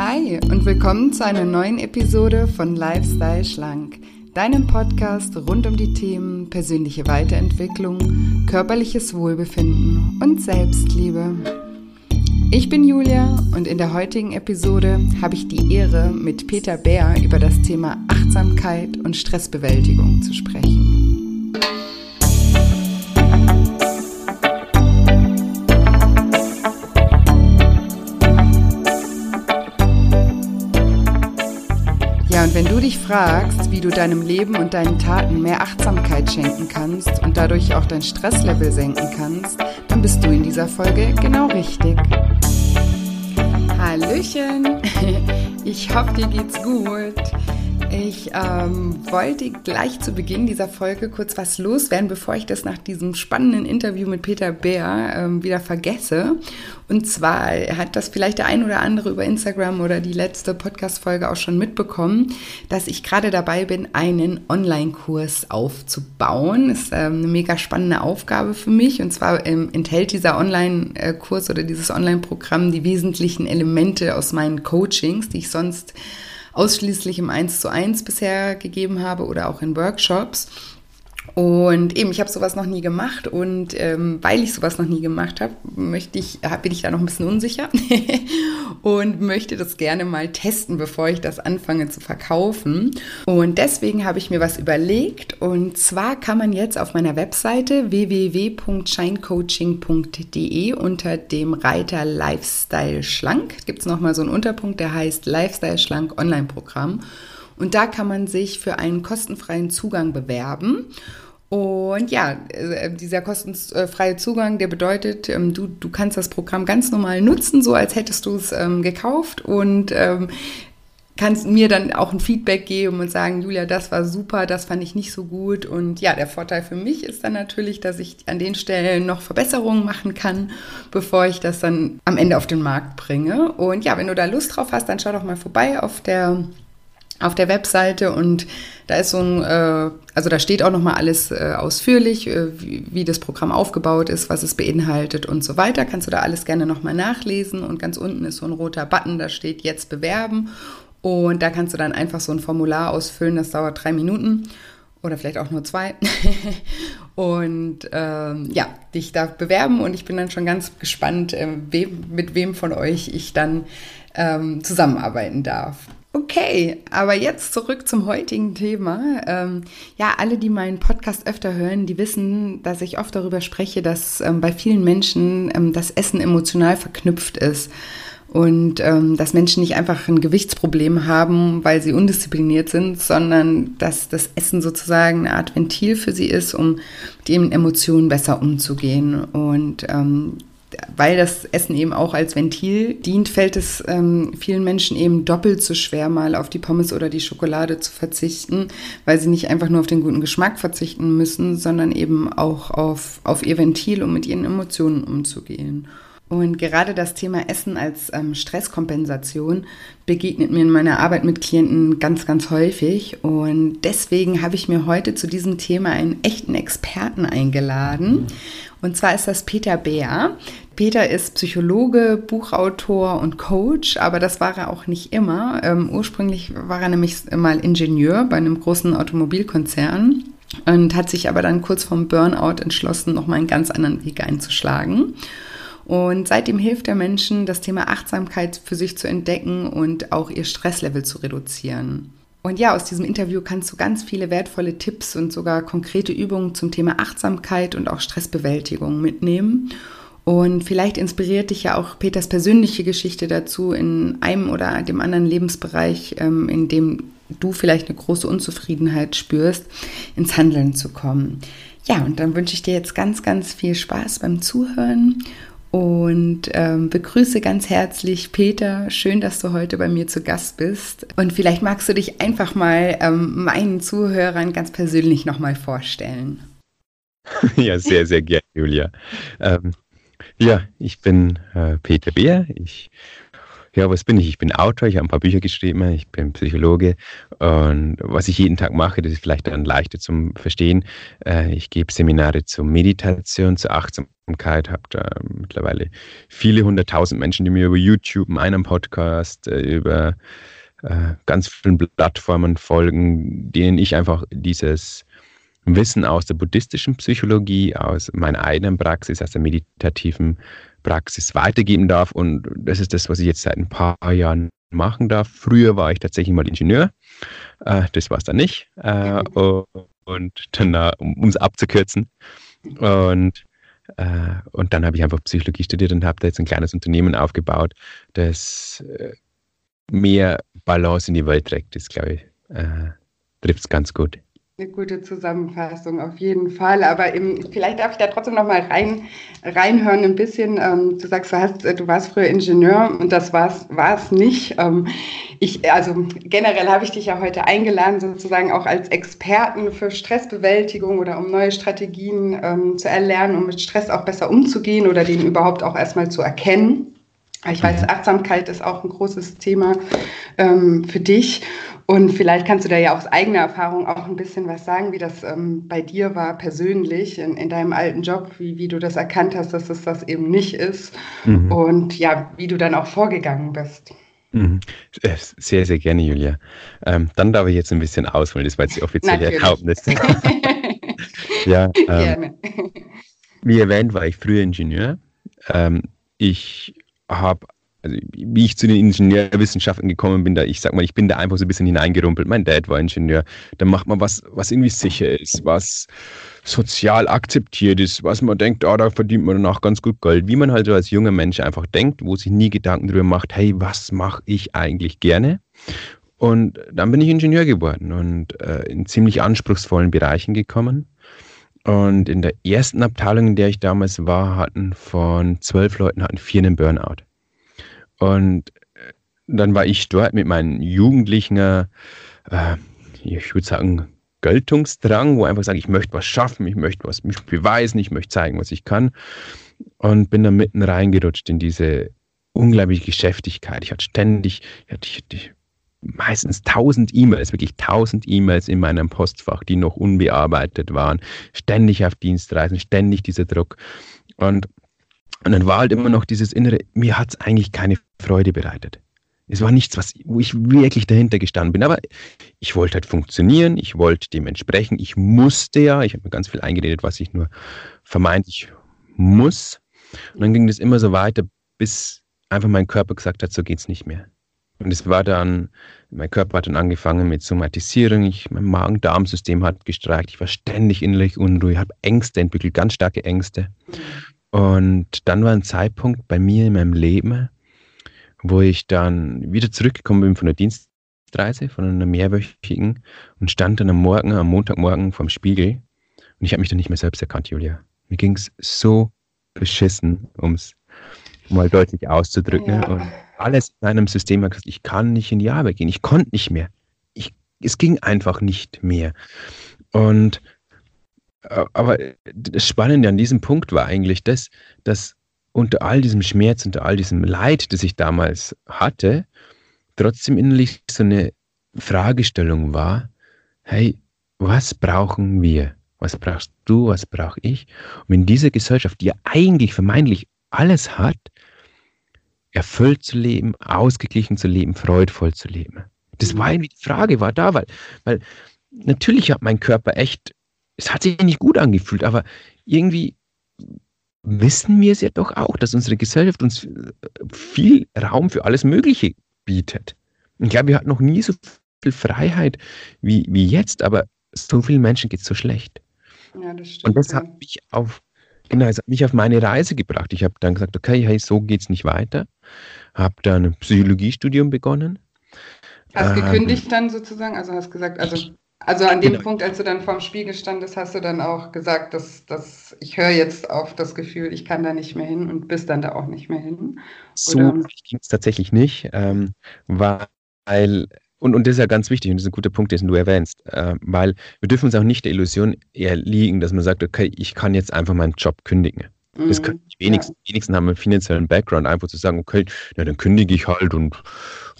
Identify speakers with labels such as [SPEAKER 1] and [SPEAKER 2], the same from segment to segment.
[SPEAKER 1] Hi und willkommen zu einer neuen Episode von Lifestyle Schlank, deinem Podcast rund um die Themen persönliche Weiterentwicklung, körperliches Wohlbefinden und Selbstliebe. Ich bin Julia und in der heutigen Episode habe ich die Ehre, mit Peter Bär über das Thema Achtsamkeit und Stressbewältigung zu sprechen. Dich fragst, wie du deinem Leben und deinen Taten mehr Achtsamkeit schenken kannst und dadurch auch dein Stresslevel senken kannst, dann bist du in dieser Folge genau richtig. Hallöchen, ich hoffe, dir geht's gut. Ich ähm, wollte gleich zu Beginn dieser Folge kurz was loswerden, bevor ich das nach diesem spannenden Interview mit Peter Bär ähm, wieder vergesse. Und zwar hat das vielleicht der ein oder andere über Instagram oder die letzte Podcast-Folge auch schon mitbekommen, dass ich gerade dabei bin, einen Online-Kurs aufzubauen. Ist ähm, eine mega spannende Aufgabe für mich. Und zwar ähm, enthält dieser Online-Kurs oder dieses Online-Programm die wesentlichen Elemente aus meinen Coachings, die ich sonst ausschließlich im 1 zu 1 bisher gegeben habe oder auch in Workshops. Und eben, ich habe sowas noch nie gemacht und ähm, weil ich sowas noch nie gemacht habe, ich, bin ich da noch ein bisschen unsicher und möchte das gerne mal testen, bevor ich das anfange zu verkaufen. Und deswegen habe ich mir was überlegt und zwar kann man jetzt auf meiner Webseite www.shinecoaching.de unter dem Reiter Lifestyle Schlank gibt es nochmal so einen Unterpunkt, der heißt Lifestyle Schlank Online-Programm. Und da kann man sich für einen kostenfreien Zugang bewerben. Und ja, äh, dieser kostenfreie Zugang, der bedeutet, ähm, du, du kannst das Programm ganz normal nutzen, so als hättest du es ähm, gekauft und ähm, kannst mir dann auch ein Feedback geben und sagen, Julia, das war super, das fand ich nicht so gut. Und ja, der Vorteil für mich ist dann natürlich, dass ich an den Stellen noch Verbesserungen machen kann, bevor ich das dann am Ende auf den Markt bringe. Und ja, wenn du da Lust drauf hast, dann schau doch mal vorbei auf der auf der Webseite und da ist so ein, äh, also da steht auch nochmal alles äh, ausführlich, äh, wie, das Programm aufgebaut ist, was es beinhaltet und so weiter. Kannst du da alles gerne nochmal nachlesen und ganz unten ist so ein roter Button, da steht jetzt bewerben und da kannst du dann einfach so ein Formular ausfüllen, das dauert drei Minuten oder vielleicht auch nur zwei und ähm, ja, dich da bewerben und ich bin dann schon ganz gespannt, wem, mit wem von euch ich dann ähm, zusammenarbeiten darf. Okay, aber jetzt zurück zum heutigen Thema. Ähm, ja, alle, die meinen Podcast öfter hören, die wissen, dass ich oft darüber spreche, dass ähm, bei vielen Menschen ähm, das Essen emotional verknüpft ist und ähm, dass Menschen nicht einfach ein Gewichtsproblem haben, weil sie undiszipliniert sind, sondern dass das Essen sozusagen eine Art Ventil für sie ist, um mit ihren Emotionen besser umzugehen. Und ähm, weil das Essen eben auch als Ventil dient, fällt es ähm, vielen Menschen eben doppelt so schwer, mal auf die Pommes oder die Schokolade zu verzichten, weil sie nicht einfach nur auf den guten Geschmack verzichten müssen, sondern eben auch auf, auf ihr Ventil, um mit ihren Emotionen umzugehen. Und gerade das Thema Essen als ähm, Stresskompensation begegnet mir in meiner Arbeit mit Klienten ganz, ganz häufig. Und deswegen habe ich mir heute zu diesem Thema einen echten Experten eingeladen. Und zwar ist das Peter Bär. Peter ist Psychologe, Buchautor und Coach, aber das war er auch nicht immer. Ähm, ursprünglich war er nämlich mal Ingenieur bei einem großen Automobilkonzern und hat sich aber dann kurz vorm Burnout entschlossen, nochmal einen ganz anderen Weg einzuschlagen. Und seitdem hilft er Menschen, das Thema Achtsamkeit für sich zu entdecken und auch ihr Stresslevel zu reduzieren. Und ja, aus diesem Interview kannst du ganz viele wertvolle Tipps und sogar konkrete Übungen zum Thema Achtsamkeit und auch Stressbewältigung mitnehmen. Und vielleicht inspiriert dich ja auch Peters persönliche Geschichte dazu, in einem oder dem anderen Lebensbereich, ähm, in dem du vielleicht eine große Unzufriedenheit spürst, ins Handeln zu kommen. Ja, und dann wünsche ich dir jetzt ganz, ganz viel Spaß beim Zuhören und ähm, begrüße ganz herzlich Peter. Schön, dass du heute bei mir zu Gast bist. Und vielleicht magst du dich einfach mal ähm, meinen Zuhörern ganz persönlich nochmal vorstellen.
[SPEAKER 2] Ja, sehr, sehr gerne, Julia. Ähm, ja, ich bin äh, Peter Beer. Ich Ja, was bin ich? Ich bin Autor, ich habe ein paar Bücher geschrieben, ich bin Psychologe und was ich jeden Tag mache, das ist vielleicht dann leichter zum Verstehen. Äh, ich gebe Seminare zur Meditation, zur Achtsamkeit, habe da mittlerweile viele hunderttausend Menschen, die mir über YouTube, einen Podcast, äh, über äh, ganz vielen Plattformen folgen, denen ich einfach dieses Wissen aus der buddhistischen Psychologie, aus meiner eigenen Praxis, aus der meditativen Praxis weitergeben darf. Und das ist das, was ich jetzt seit ein paar Jahren machen darf. Früher war ich tatsächlich mal Ingenieur. Äh, das war es dann nicht. Äh, und dann, äh, um es abzukürzen. Und, äh, und dann habe ich einfach Psychologie studiert und habe da jetzt ein kleines Unternehmen aufgebaut, das äh, mehr Balance in die Welt trägt. Das, glaube ich, äh, trifft es ganz gut.
[SPEAKER 1] Eine gute Zusammenfassung auf jeden Fall. Aber eben, vielleicht darf ich da trotzdem noch mal rein, reinhören ein bisschen. Ähm, du sagst, du, hast, du warst früher Ingenieur und das war es nicht. Ähm, ich, also generell habe ich dich ja heute eingeladen, sozusagen auch als Experten für Stressbewältigung oder um neue Strategien ähm, zu erlernen, um mit Stress auch besser umzugehen oder den überhaupt auch erstmal zu erkennen. Ich weiß, mhm. Achtsamkeit ist auch ein großes Thema ähm, für dich. Und vielleicht kannst du da ja aus eigener Erfahrung auch ein bisschen was sagen, wie das ähm, bei dir war persönlich in, in, deinem alten Job, wie, wie du das erkannt hast, dass es das eben nicht ist mhm. und ja, wie du dann auch vorgegangen bist.
[SPEAKER 2] Mhm. Äh, sehr, sehr gerne, Julia. Ähm, dann darf ich jetzt ein bisschen ausholen, das war jetzt die offizielle Erlaubnis. ja, ähm, gerne. Wie erwähnt, war ich früher Ingenieur. Ähm, ich habe also wie ich zu den Ingenieurwissenschaften gekommen bin, da ich sag mal, ich bin da einfach so ein bisschen hineingerumpelt. Mein Dad war Ingenieur. Da macht man was, was irgendwie sicher ist, was sozial akzeptiert ist, was man denkt, oh, da verdient man danach ganz gut Geld. Wie man halt so als junger Mensch einfach denkt, wo sich nie Gedanken darüber macht, hey, was mache ich eigentlich gerne? Und dann bin ich Ingenieur geworden und äh, in ziemlich anspruchsvollen Bereichen gekommen. Und in der ersten Abteilung, in der ich damals war, hatten von zwölf Leuten hatten vier einen Burnout. Und äh, dann war ich dort mit meinen Jugendlichen, äh, ich würde sagen, Geltungsdrang, wo einfach sage, ich möchte was schaffen, ich möchte was mich beweisen, ich möchte zeigen, was ich kann. Und bin dann mitten reingerutscht in diese unglaubliche Geschäftigkeit. Ich hatte ständig, ich hatte, ich hatte meistens tausend E-Mails, wirklich tausend E-Mails in meinem Postfach, die noch unbearbeitet waren. Ständig auf Dienstreisen, ständig dieser Druck. Und und dann war halt immer noch dieses Innere, mir hat es eigentlich keine Freude bereitet. Es war nichts, was, wo ich wirklich dahinter gestanden bin. Aber ich wollte halt funktionieren, ich wollte dementsprechend, ich musste ja, ich habe mir ganz viel eingeredet, was ich nur vermeintlich muss. Und dann ging das immer so weiter, bis einfach mein Körper gesagt hat, so geht's nicht mehr. Und es war dann, mein Körper hat dann angefangen mit Somatisierung, ich, mein Magen-Darm-System hat gestreikt, ich war ständig innerlich unruhig, habe Ängste entwickelt, ganz starke Ängste. Und dann war ein Zeitpunkt bei mir in meinem Leben, wo ich dann wieder zurückgekommen bin von der Dienstreise, von einer mehrwöchigen und stand dann am Morgen, am Montagmorgen vorm Spiegel und ich habe mich dann nicht mehr selbst erkannt, Julia. Mir ging es so beschissen, um es mal deutlich auszudrücken. Ja. Und alles in meinem System ich kann nicht in die Arbeit gehen. Ich konnte nicht mehr. Ich, es ging einfach nicht mehr. Und aber das Spannende an diesem Punkt war eigentlich das, dass unter all diesem Schmerz, unter all diesem Leid, das ich damals hatte, trotzdem innerlich so eine Fragestellung war, hey, was brauchen wir? Was brauchst du? Was brauche ich? Um in dieser Gesellschaft, die ja eigentlich vermeintlich alles hat, erfüllt zu leben, ausgeglichen zu leben, freudvoll zu leben. Das war irgendwie die Frage, war da, weil, weil natürlich hat mein Körper echt es hat sich nicht gut angefühlt, aber irgendwie wissen wir es ja doch auch, dass unsere Gesellschaft uns viel Raum für alles Mögliche bietet. Ich glaube, wir hatten noch nie so viel Freiheit wie, wie jetzt, aber so vielen Menschen geht es so schlecht. Ja, das stimmt. Und das hat mich auf, genau, das hat mich auf meine Reise gebracht. Ich habe dann gesagt, okay, hey, so geht es nicht weiter. Habe dann ein Psychologiestudium begonnen.
[SPEAKER 1] Hast ähm, gekündigt dann sozusagen? Also hast gesagt, also also an dem genau. Punkt, als du dann vorm Spiegel standest, hast du dann auch gesagt, dass, dass ich höre jetzt auf das Gefühl, ich kann da nicht mehr hin und bist dann da auch nicht mehr hin.
[SPEAKER 2] So ging es tatsächlich nicht, ähm, weil, und, und das ist ja ganz wichtig und das ist ein guter Punkt, den du erwähnst, äh, weil wir dürfen uns auch nicht der Illusion erliegen, dass man sagt, okay, ich kann jetzt einfach meinen Job kündigen. Das können die wenigsten, ja. wenigsten haben einen finanziellen Background, einfach zu sagen, okay, na, dann kündige ich halt und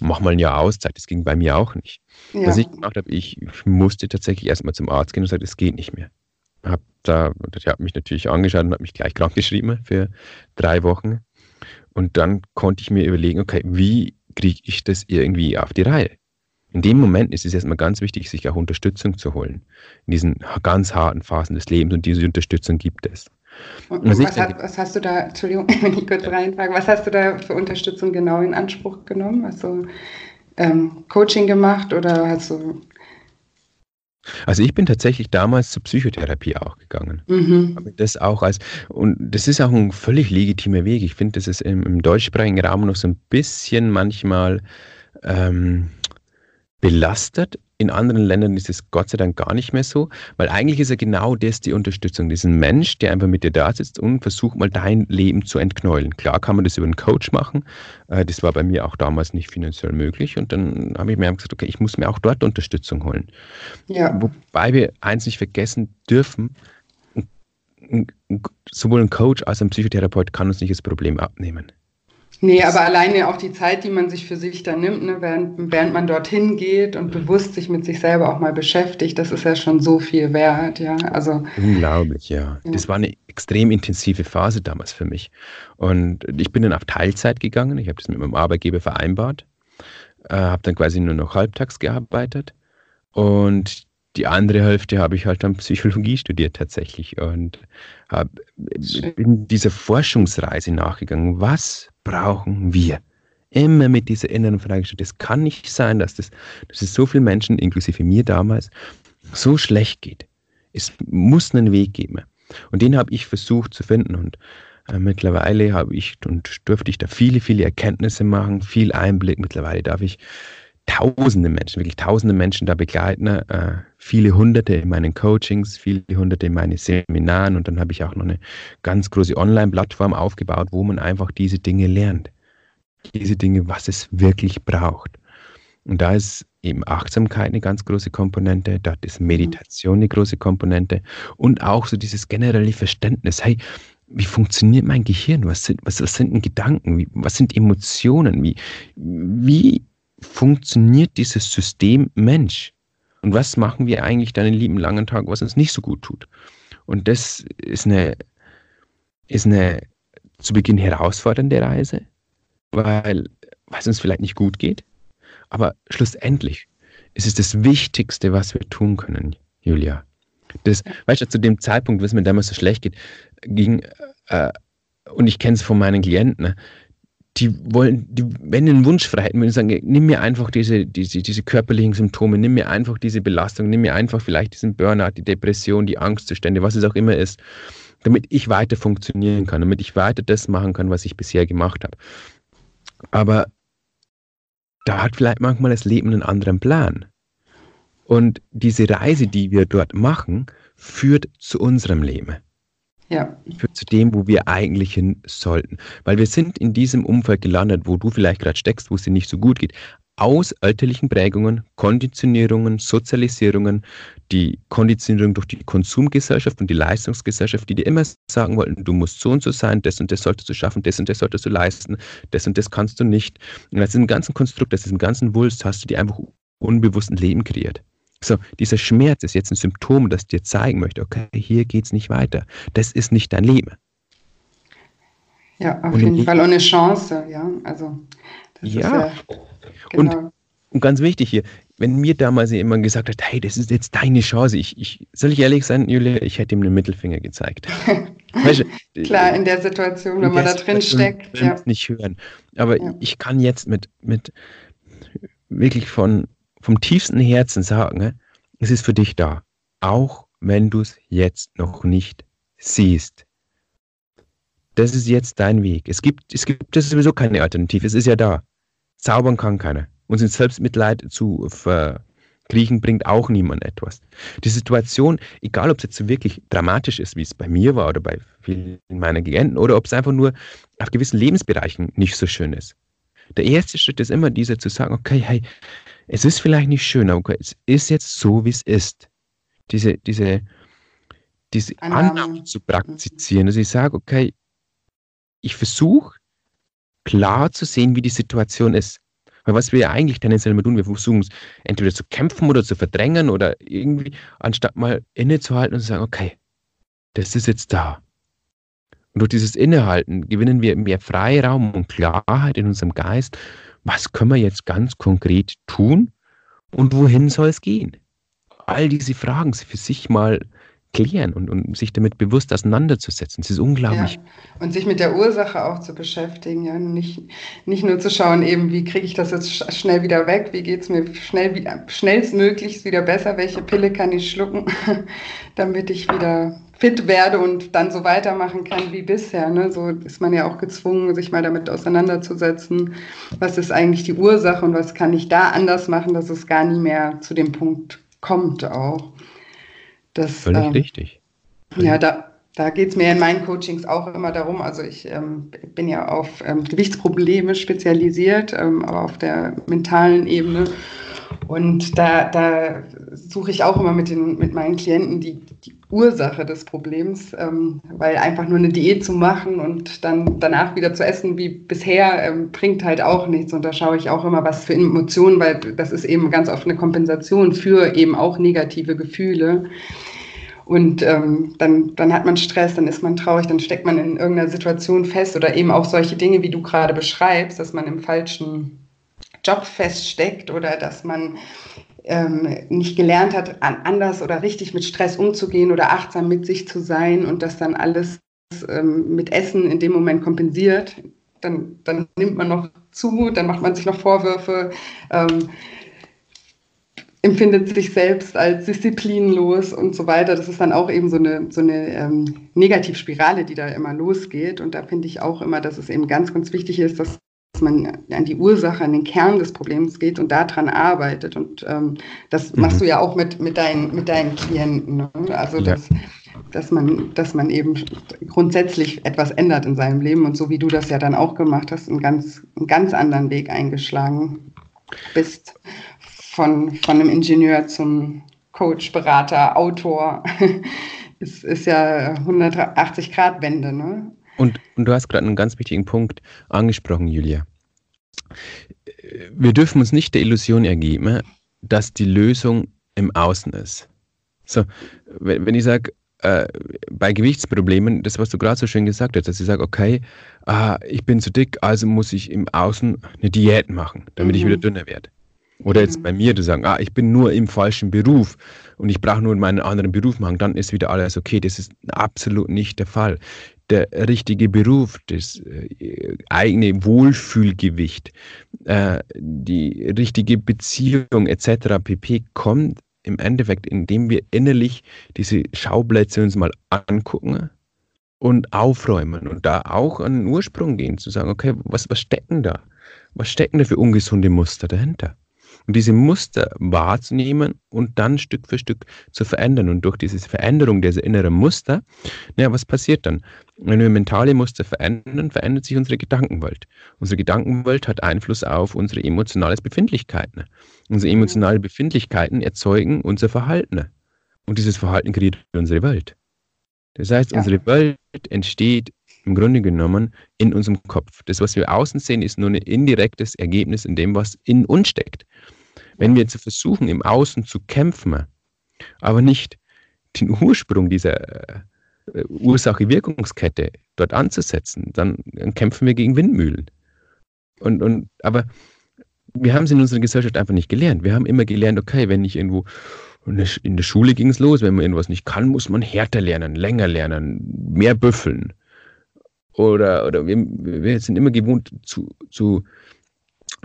[SPEAKER 2] mach mal ein Jahr Auszeit. Das ging bei mir auch nicht. Ja. Was ich gemacht habe, ich, musste tatsächlich erstmal zum Arzt gehen und sagen, es geht nicht mehr. Hab da, der hat mich natürlich angeschaut und hat mich gleich krank geschrieben für drei Wochen. Und dann konnte ich mir überlegen, okay, wie kriege ich das irgendwie auf die Reihe? In dem Moment ist es erstmal ganz wichtig, sich auch Unterstützung zu holen. In diesen ganz harten Phasen des Lebens und diese Unterstützung gibt es.
[SPEAKER 1] Und was, was, hat, was, hast du da, Entschuldigung, wenn ich kurz reinfrage, was hast du da für Unterstützung genau in Anspruch genommen? Hast du ähm, Coaching gemacht oder hast du.
[SPEAKER 2] Also ich bin tatsächlich damals zur Psychotherapie auch gegangen. Mhm. Das auch als, und das ist auch ein völlig legitimer Weg. Ich finde, das ist im, im deutschsprachigen Raum noch so ein bisschen manchmal ähm, belastet. In anderen Ländern ist es Gott sei Dank gar nicht mehr so, weil eigentlich ist ja genau das die Unterstützung. Diesen Mensch, der einfach mit dir da sitzt und versucht mal dein Leben zu entknäulen. Klar kann man das über einen Coach machen. Äh, das war bei mir auch damals nicht finanziell möglich. Und dann habe ich mir gesagt, okay, ich muss mir auch dort Unterstützung holen. Ja. Wobei wir eins nicht vergessen dürfen, sowohl ein Coach als ein Psychotherapeut kann uns nicht das Problem abnehmen.
[SPEAKER 1] Nee, aber alleine auch die Zeit, die man sich für sich da nimmt, ne, während, während man dorthin geht und bewusst sich mit sich selber auch mal beschäftigt, das ist ja schon so viel wert, ja. Also,
[SPEAKER 2] Unglaublich, ja. ja. Das war eine extrem intensive Phase damals für mich. Und ich bin dann auf Teilzeit gegangen, ich habe das mit meinem Arbeitgeber vereinbart, äh, habe dann quasi nur noch halbtags gearbeitet und die andere Hälfte habe ich halt dann Psychologie studiert tatsächlich und hab, bin dieser Forschungsreise nachgegangen. Was brauchen wir? Immer mit dieser inneren Frage gestellt. Es kann nicht sein, dass, das, dass es so vielen Menschen, inklusive mir damals, so schlecht geht. Es muss einen Weg geben. Und den habe ich versucht zu finden. Und äh, mittlerweile habe ich und durfte ich da viele, viele Erkenntnisse machen, viel Einblick. Mittlerweile darf ich tausende Menschen, wirklich tausende Menschen da begleiten, äh, viele hunderte in meinen Coachings, viele hunderte in meinen Seminaren und dann habe ich auch noch eine ganz große Online-Plattform aufgebaut, wo man einfach diese Dinge lernt. Diese Dinge, was es wirklich braucht. Und da ist eben Achtsamkeit eine ganz große Komponente, da ist Meditation eine große Komponente und auch so dieses generelle Verständnis, hey, wie funktioniert mein Gehirn? Was sind, was, was sind Gedanken? Wie, was sind Emotionen? Wie, wie funktioniert dieses System Mensch? Und was machen wir eigentlich dann den lieben langen Tag, was uns nicht so gut tut? Und das ist eine, ist eine zu Beginn herausfordernde Reise, weil, es uns vielleicht nicht gut geht. Aber schlussendlich ist es das Wichtigste, was wir tun können, Julia. Das, weißt du, zu dem Zeitpunkt, was mir damals so schlecht geht, ging, äh, und ich kenne es von meinen Klienten, ne, die wollen, die, wenn einen Wunsch frei hätten, würden sagen, nimm mir einfach diese, diese, diese körperlichen Symptome, nimm mir einfach diese Belastung, nimm mir einfach vielleicht diesen Burnout, die Depression, die Angstzustände, was es auch immer ist, damit ich weiter funktionieren kann, damit ich weiter das machen kann, was ich bisher gemacht habe. Aber da hat vielleicht manchmal das Leben einen anderen Plan. Und diese Reise, die wir dort machen, führt zu unserem Leben ja. führt zu dem, wo wir eigentlich hin sollten. Weil wir sind in diesem Umfeld gelandet, wo du vielleicht gerade steckst, wo es dir nicht so gut geht, aus alterlichen Prägungen, Konditionierungen, Sozialisierungen, die Konditionierung durch die Konsumgesellschaft und die Leistungsgesellschaft, die dir immer sagen wollten, du musst so und so sein, das und das solltest du schaffen, das und das solltest du leisten, das und das kannst du nicht. Und aus diesem ganzen Konstrukt, aus diesem ganzen Wulst hast du dir einfach unbewusst ein Leben kreiert. So, dieser Schmerz ist jetzt ein Symptom, das dir zeigen möchte, okay, hier geht es nicht weiter. Das ist nicht dein Leben.
[SPEAKER 1] Ja, auf und jeden Fall. Eine Chance, ja. Also,
[SPEAKER 2] das ja. ist ja genau. und, und ganz wichtig hier, wenn mir damals jemand gesagt hat, hey, das ist jetzt deine Chance, ich, ich soll ich ehrlich sein, Julia, ich hätte ihm einen Mittelfinger gezeigt.
[SPEAKER 1] weißt du, Klar, in der Situation, wenn man da drin steckt.
[SPEAKER 2] Ja. nicht hören. Aber ja. ich kann jetzt mit, mit wirklich von vom tiefsten Herzen sagen, es ist für dich da, auch wenn du es jetzt noch nicht siehst. Das ist jetzt dein Weg. Es gibt, es gibt das ist sowieso keine Alternative. Es ist ja da. Zaubern kann keiner. Uns ins Selbstmitleid zu verkriechen, bringt auch niemand etwas. Die Situation, egal ob es jetzt wirklich dramatisch ist, wie es bei mir war oder bei vielen meiner Klienten, oder ob es einfach nur auf gewissen Lebensbereichen nicht so schön ist. Der erste Schritt ist immer dieser zu sagen, okay, hey, es ist vielleicht nicht schön, aber es ist jetzt so, wie es ist. Diese, diese, diese Annahme zu praktizieren, dass ich sage, okay, ich versuche klar zu sehen, wie die Situation ist. Weil was wir ja eigentlich tendenziell immer tun, wir versuchen es entweder zu kämpfen oder zu verdrängen oder irgendwie, anstatt mal innezuhalten und zu sagen, okay, das ist jetzt da. Und durch dieses Innehalten gewinnen wir mehr Freiraum und Klarheit in unserem Geist. Was können wir jetzt ganz konkret tun und wohin soll es gehen? All diese Fragen für sich mal klären und, und sich damit bewusst auseinanderzusetzen. Es ist unglaublich. Ja.
[SPEAKER 1] Und sich mit der Ursache auch zu beschäftigen, ja. Nicht, nicht nur zu schauen, eben, wie kriege ich das jetzt schnell wieder weg, wie geht es mir schnell wieder, schnellstmöglichst wieder besser, welche Pille kann ich schlucken, damit ich wieder fit werde und dann so weitermachen kann wie bisher. Ne? So ist man ja auch gezwungen, sich mal damit auseinanderzusetzen, was ist eigentlich die Ursache und was kann ich da anders machen, dass es gar nie mehr zu dem Punkt kommt auch.
[SPEAKER 2] Das, Völlig ähm, richtig.
[SPEAKER 1] Völlig. Ja, da, da geht es mir in meinen Coachings auch immer darum. Also ich ähm, bin ja auf ähm, Gewichtsprobleme spezialisiert, ähm, aber auf der mentalen Ebene. Und da, da suche ich auch immer mit, den, mit meinen Klienten die, die Ursache des Problems, ähm, weil einfach nur eine Diät zu machen und dann danach wieder zu essen wie bisher ähm, bringt halt auch nichts. Und da schaue ich auch immer, was für Emotionen, weil das ist eben ganz oft eine Kompensation für eben auch negative Gefühle. Und ähm, dann, dann hat man Stress, dann ist man traurig, dann steckt man in irgendeiner Situation fest oder eben auch solche Dinge, wie du gerade beschreibst, dass man im falschen Job feststeckt oder dass man ähm, nicht gelernt hat, anders oder richtig mit Stress umzugehen oder achtsam mit sich zu sein und das dann alles ähm, mit Essen in dem Moment kompensiert, dann, dann nimmt man noch zu, dann macht man sich noch Vorwürfe, ähm, empfindet sich selbst als disziplinlos und so weiter. Das ist dann auch eben so eine, so eine ähm, Negativspirale, die da immer losgeht. Und da finde ich auch immer, dass es eben ganz, ganz wichtig ist, dass man an die Ursache, an den Kern des Problems geht und daran arbeitet. Und ähm, das mhm. machst du ja auch mit, mit, deinen, mit deinen Klienten. Ne? Also ja. dass, dass, man, dass man eben grundsätzlich etwas ändert in seinem Leben und so wie du das ja dann auch gemacht hast, einen ganz, einen ganz anderen Weg eingeschlagen bist. Von, von einem Ingenieur zum Coach, Berater, Autor. Es ist ja 180 Grad Wende, ne?
[SPEAKER 2] Und, und du hast gerade einen ganz wichtigen Punkt angesprochen, Julia. Wir dürfen uns nicht der Illusion ergeben, dass die Lösung im Außen ist. So, wenn, wenn ich sage, äh, bei Gewichtsproblemen, das, was du gerade so schön gesagt hast, dass ich sage, okay, ah, ich bin zu dick, also muss ich im Außen eine Diät machen, damit mhm. ich wieder dünner werde. Oder jetzt mhm. bei mir, du sagen, ah, ich bin nur im falschen Beruf und ich brauche nur meinen anderen Beruf machen, dann ist wieder alles okay. Das ist absolut nicht der Fall der richtige Beruf, das äh, eigene Wohlfühlgewicht, äh, die richtige Beziehung etc. pp. kommt im Endeffekt, indem wir innerlich diese Schauplätze uns mal angucken und aufräumen und da auch an den Ursprung gehen, zu sagen, okay, was, was stecken da? Was stecken da für ungesunde Muster dahinter? Und diese Muster wahrzunehmen und dann Stück für Stück zu verändern. Und durch diese Veränderung dieser inneren Muster, naja, was passiert dann? Wenn wir mentale Muster verändern, verändert sich unsere Gedankenwelt. Unsere Gedankenwelt hat Einfluss auf unsere emotionale Befindlichkeiten. Unsere emotionalen Befindlichkeiten erzeugen unser Verhalten. Und dieses Verhalten kreiert unsere Welt. Das heißt, ja. unsere Welt entsteht im Grunde genommen in unserem Kopf. Das, was wir außen sehen, ist nur ein indirektes Ergebnis in dem, was in uns steckt. Wenn wir jetzt versuchen, im Außen zu kämpfen, aber nicht den Ursprung dieser äh, Ursache-Wirkungskette dort anzusetzen, dann, dann, kämpfen wir gegen Windmühlen. Und, und, aber wir haben es in unserer Gesellschaft einfach nicht gelernt. Wir haben immer gelernt, okay, wenn ich irgendwo in der Schule ging es los, wenn man irgendwas nicht kann, muss man härter lernen, länger lernen, mehr büffeln. Oder, oder wir, wir sind immer gewohnt zu, zu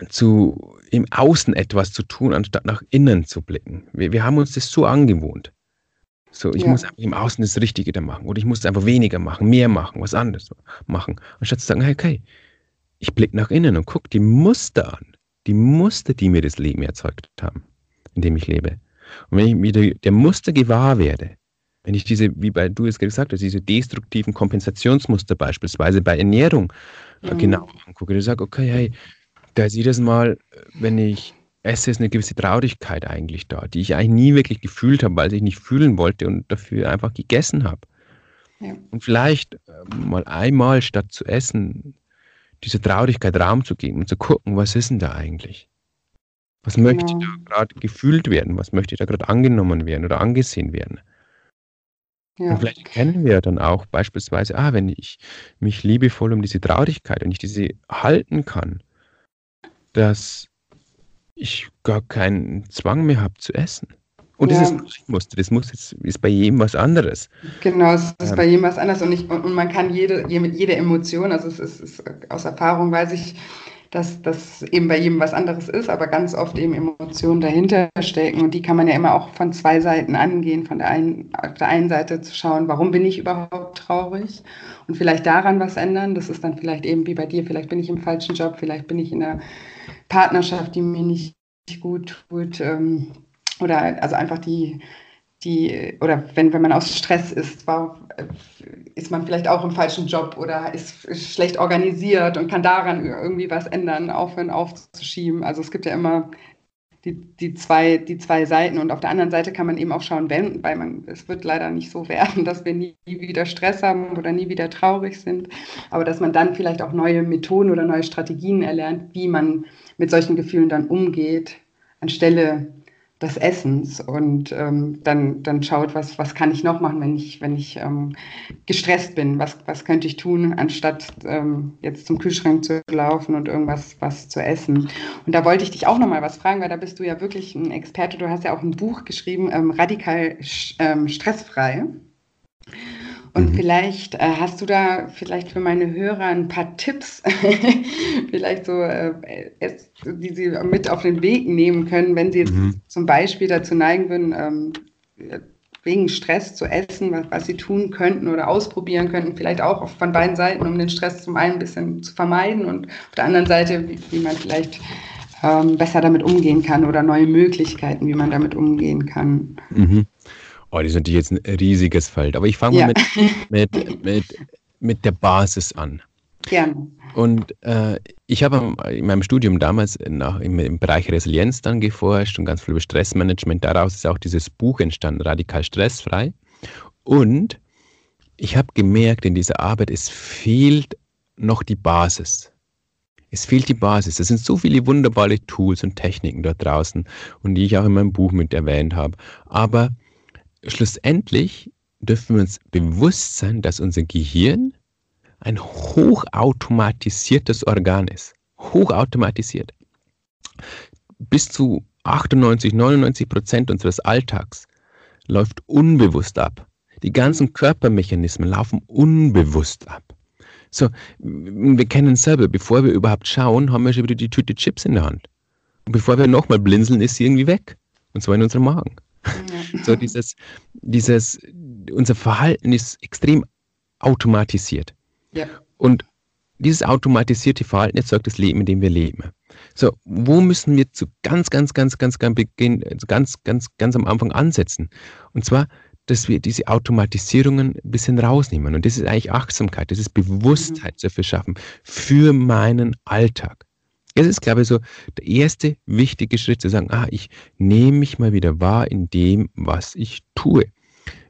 [SPEAKER 2] zu im Außen etwas zu tun, anstatt nach innen zu blicken. Wir, wir haben uns das so angewohnt. So, ich ja. muss einfach im Außen das Richtige da machen oder ich muss einfach weniger machen, mehr machen, was anderes machen, anstatt zu sagen, hey, okay, ich blicke nach innen und gucke die Muster an, die Muster, die mir das Leben erzeugt haben, in dem ich lebe. Und wenn ich mir der Muster gewahr werde, wenn ich diese, wie bei du es gesagt hast, diese destruktiven Kompensationsmuster beispielsweise bei Ernährung mhm. genau angucke, ich sage, okay, hey, da ist jedes Mal, wenn ich esse, ist eine gewisse Traurigkeit eigentlich da, die ich eigentlich nie wirklich gefühlt habe, weil ich nicht fühlen wollte und dafür einfach gegessen habe. Ja. Und vielleicht äh, mal einmal statt zu essen, diese Traurigkeit Raum zu geben und zu gucken, was ist denn da eigentlich? Was genau. möchte da gerade gefühlt werden? Was möchte da gerade angenommen werden oder angesehen werden? Ja. Und vielleicht kennen wir dann auch beispielsweise, ah, wenn ich mich liebevoll um diese Traurigkeit, wenn ich diese halten kann, dass ich gar keinen Zwang mehr habe zu essen. Und ja. das ist nicht Muster, das muss jetzt, ist bei jedem was anderes.
[SPEAKER 1] Genau, es ist ähm. bei jedem was anderes und, ich, und, und man kann jede, jede Emotion, also es ist, ist, aus Erfahrung weiß ich, dass das eben bei jedem was anderes ist, aber ganz oft eben Emotionen dahinter stecken und die kann man ja immer auch von zwei Seiten angehen. Von der einen, auf der einen Seite zu schauen, warum bin ich überhaupt traurig und vielleicht daran was ändern. Das ist dann vielleicht eben wie bei dir, vielleicht bin ich im falschen Job, vielleicht bin ich in einer Partnerschaft, die mir nicht gut tut. Ähm, oder also einfach die, die, oder wenn, wenn man aus Stress ist, war, ist man vielleicht auch im falschen Job oder ist, ist, schlecht organisiert und kann daran irgendwie was ändern, aufhören aufzuschieben. Also es gibt ja immer die, die, zwei, die zwei Seiten. Und auf der anderen Seite kann man eben auch schauen, wenn, weil man, es wird leider nicht so werden, dass wir nie wieder Stress haben oder nie wieder traurig sind, aber dass man dann vielleicht auch neue Methoden oder neue Strategien erlernt, wie man mit solchen Gefühlen dann umgeht, anstelle des Essens und ähm, dann, dann schaut, was, was kann ich noch machen, wenn ich, wenn ich ähm, gestresst bin, was, was könnte ich tun, anstatt ähm, jetzt zum Kühlschrank zu laufen und irgendwas was zu essen. Und da wollte ich dich auch noch mal was fragen, weil da bist du ja wirklich ein Experte, du hast ja auch ein Buch geschrieben, ähm, radikal ähm, stressfrei. Und mhm. vielleicht äh, hast du da vielleicht für meine Hörer ein paar Tipps, vielleicht so, äh, die sie mit auf den Weg nehmen können, wenn sie jetzt mhm. zum Beispiel dazu neigen würden, ähm, wegen Stress zu essen, was, was, sie tun könnten oder ausprobieren könnten, vielleicht auch von beiden Seiten, um den Stress zum einen ein bisschen zu vermeiden und auf der anderen Seite, wie, wie man vielleicht ähm, besser damit umgehen kann oder neue Möglichkeiten, wie man damit umgehen kann.
[SPEAKER 2] Mhm. Oh, das ist natürlich jetzt ein riesiges Feld. Aber ich fange ja. mal mit, mit, mit, mit der Basis an.
[SPEAKER 1] Gerne.
[SPEAKER 2] Und äh, ich habe in meinem Studium damals nach, im, im, Bereich Resilienz dann geforscht und ganz viel über Stressmanagement. Daraus ist auch dieses Buch entstanden, Radikal Stressfrei. Und ich habe gemerkt, in dieser Arbeit, es fehlt noch die Basis. Es fehlt die Basis. Es sind so viele wunderbare Tools und Techniken dort draußen und die ich auch in meinem Buch mit erwähnt habe. Aber schlussendlich dürfen wir uns bewusst sein, dass unser Gehirn ein hochautomatisiertes Organ ist. Hochautomatisiert. Bis zu 98, 99 Prozent unseres Alltags läuft unbewusst ab. Die ganzen Körpermechanismen laufen unbewusst ab. So, wir kennen selber, bevor wir überhaupt schauen, haben wir schon wieder die Tüte Chips in der Hand. Und bevor wir nochmal blinzeln, ist sie irgendwie weg. Und zwar in unserem Magen. So dieses, dieses, unser Verhalten ist extrem automatisiert.
[SPEAKER 1] Ja.
[SPEAKER 2] Und dieses automatisierte Verhalten erzeugt das Leben, in dem wir leben. So, wo müssen wir zu ganz, ganz, ganz, ganz, ganz Beginn, ganz, ganz, ganz am Anfang ansetzen? Und zwar, dass wir diese Automatisierungen ein bisschen rausnehmen. Und das ist eigentlich Achtsamkeit, das ist Bewusstheit mhm. dafür schaffen für meinen Alltag. Es ist, glaube ich, so der erste wichtige Schritt zu sagen, ah, ich nehme mich mal wieder wahr in dem, was ich tue.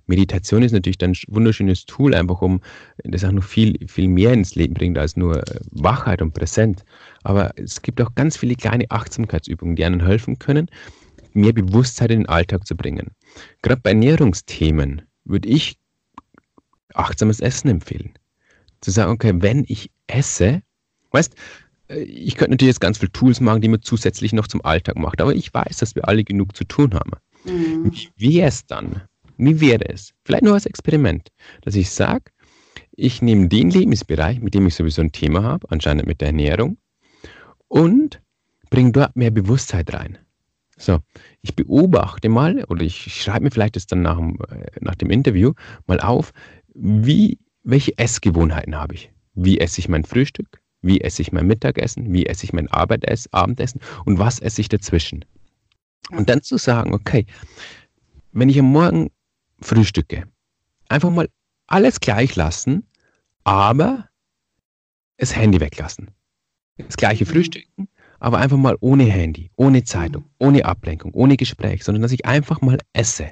[SPEAKER 2] Meditation ist natürlich dann ein wunderschönes Tool, einfach um das auch noch viel, viel mehr ins Leben bringt als nur äh, Wachheit und Präsent. Aber es gibt auch ganz viele kleine Achtsamkeitsübungen, die einem helfen können, mehr Bewusstheit in den Alltag zu bringen. Gerade bei Ernährungsthemen würde ich achtsames Essen empfehlen. Zu sagen, okay, wenn ich esse, weißt, äh, ich könnte natürlich jetzt ganz viele Tools machen, die man zusätzlich noch zum Alltag macht, aber ich weiß, dass wir alle genug zu tun haben. Mhm. Wie wäre es dann? Wie wäre es? Vielleicht nur als Experiment, dass ich sage, ich nehme den Lebensbereich, mit dem ich sowieso ein Thema habe, anscheinend mit der Ernährung, und bringe dort mehr Bewusstheit rein. So, ich beobachte mal, oder ich schreibe mir vielleicht das dann nach dem, äh, nach dem Interview mal auf, wie, welche Essgewohnheiten habe ich? Wie esse ich mein Frühstück? Wie esse ich mein Mittagessen? Wie esse ich mein Abendessen? Und was esse ich dazwischen? Und dann zu sagen, okay, wenn ich am Morgen frühstücke, einfach mal alles gleich lassen, aber das Handy weglassen. Das gleiche mhm. Frühstücken, aber einfach mal ohne Handy, ohne Zeitung, mhm. ohne Ablenkung, ohne Gespräch, sondern dass ich einfach mal esse.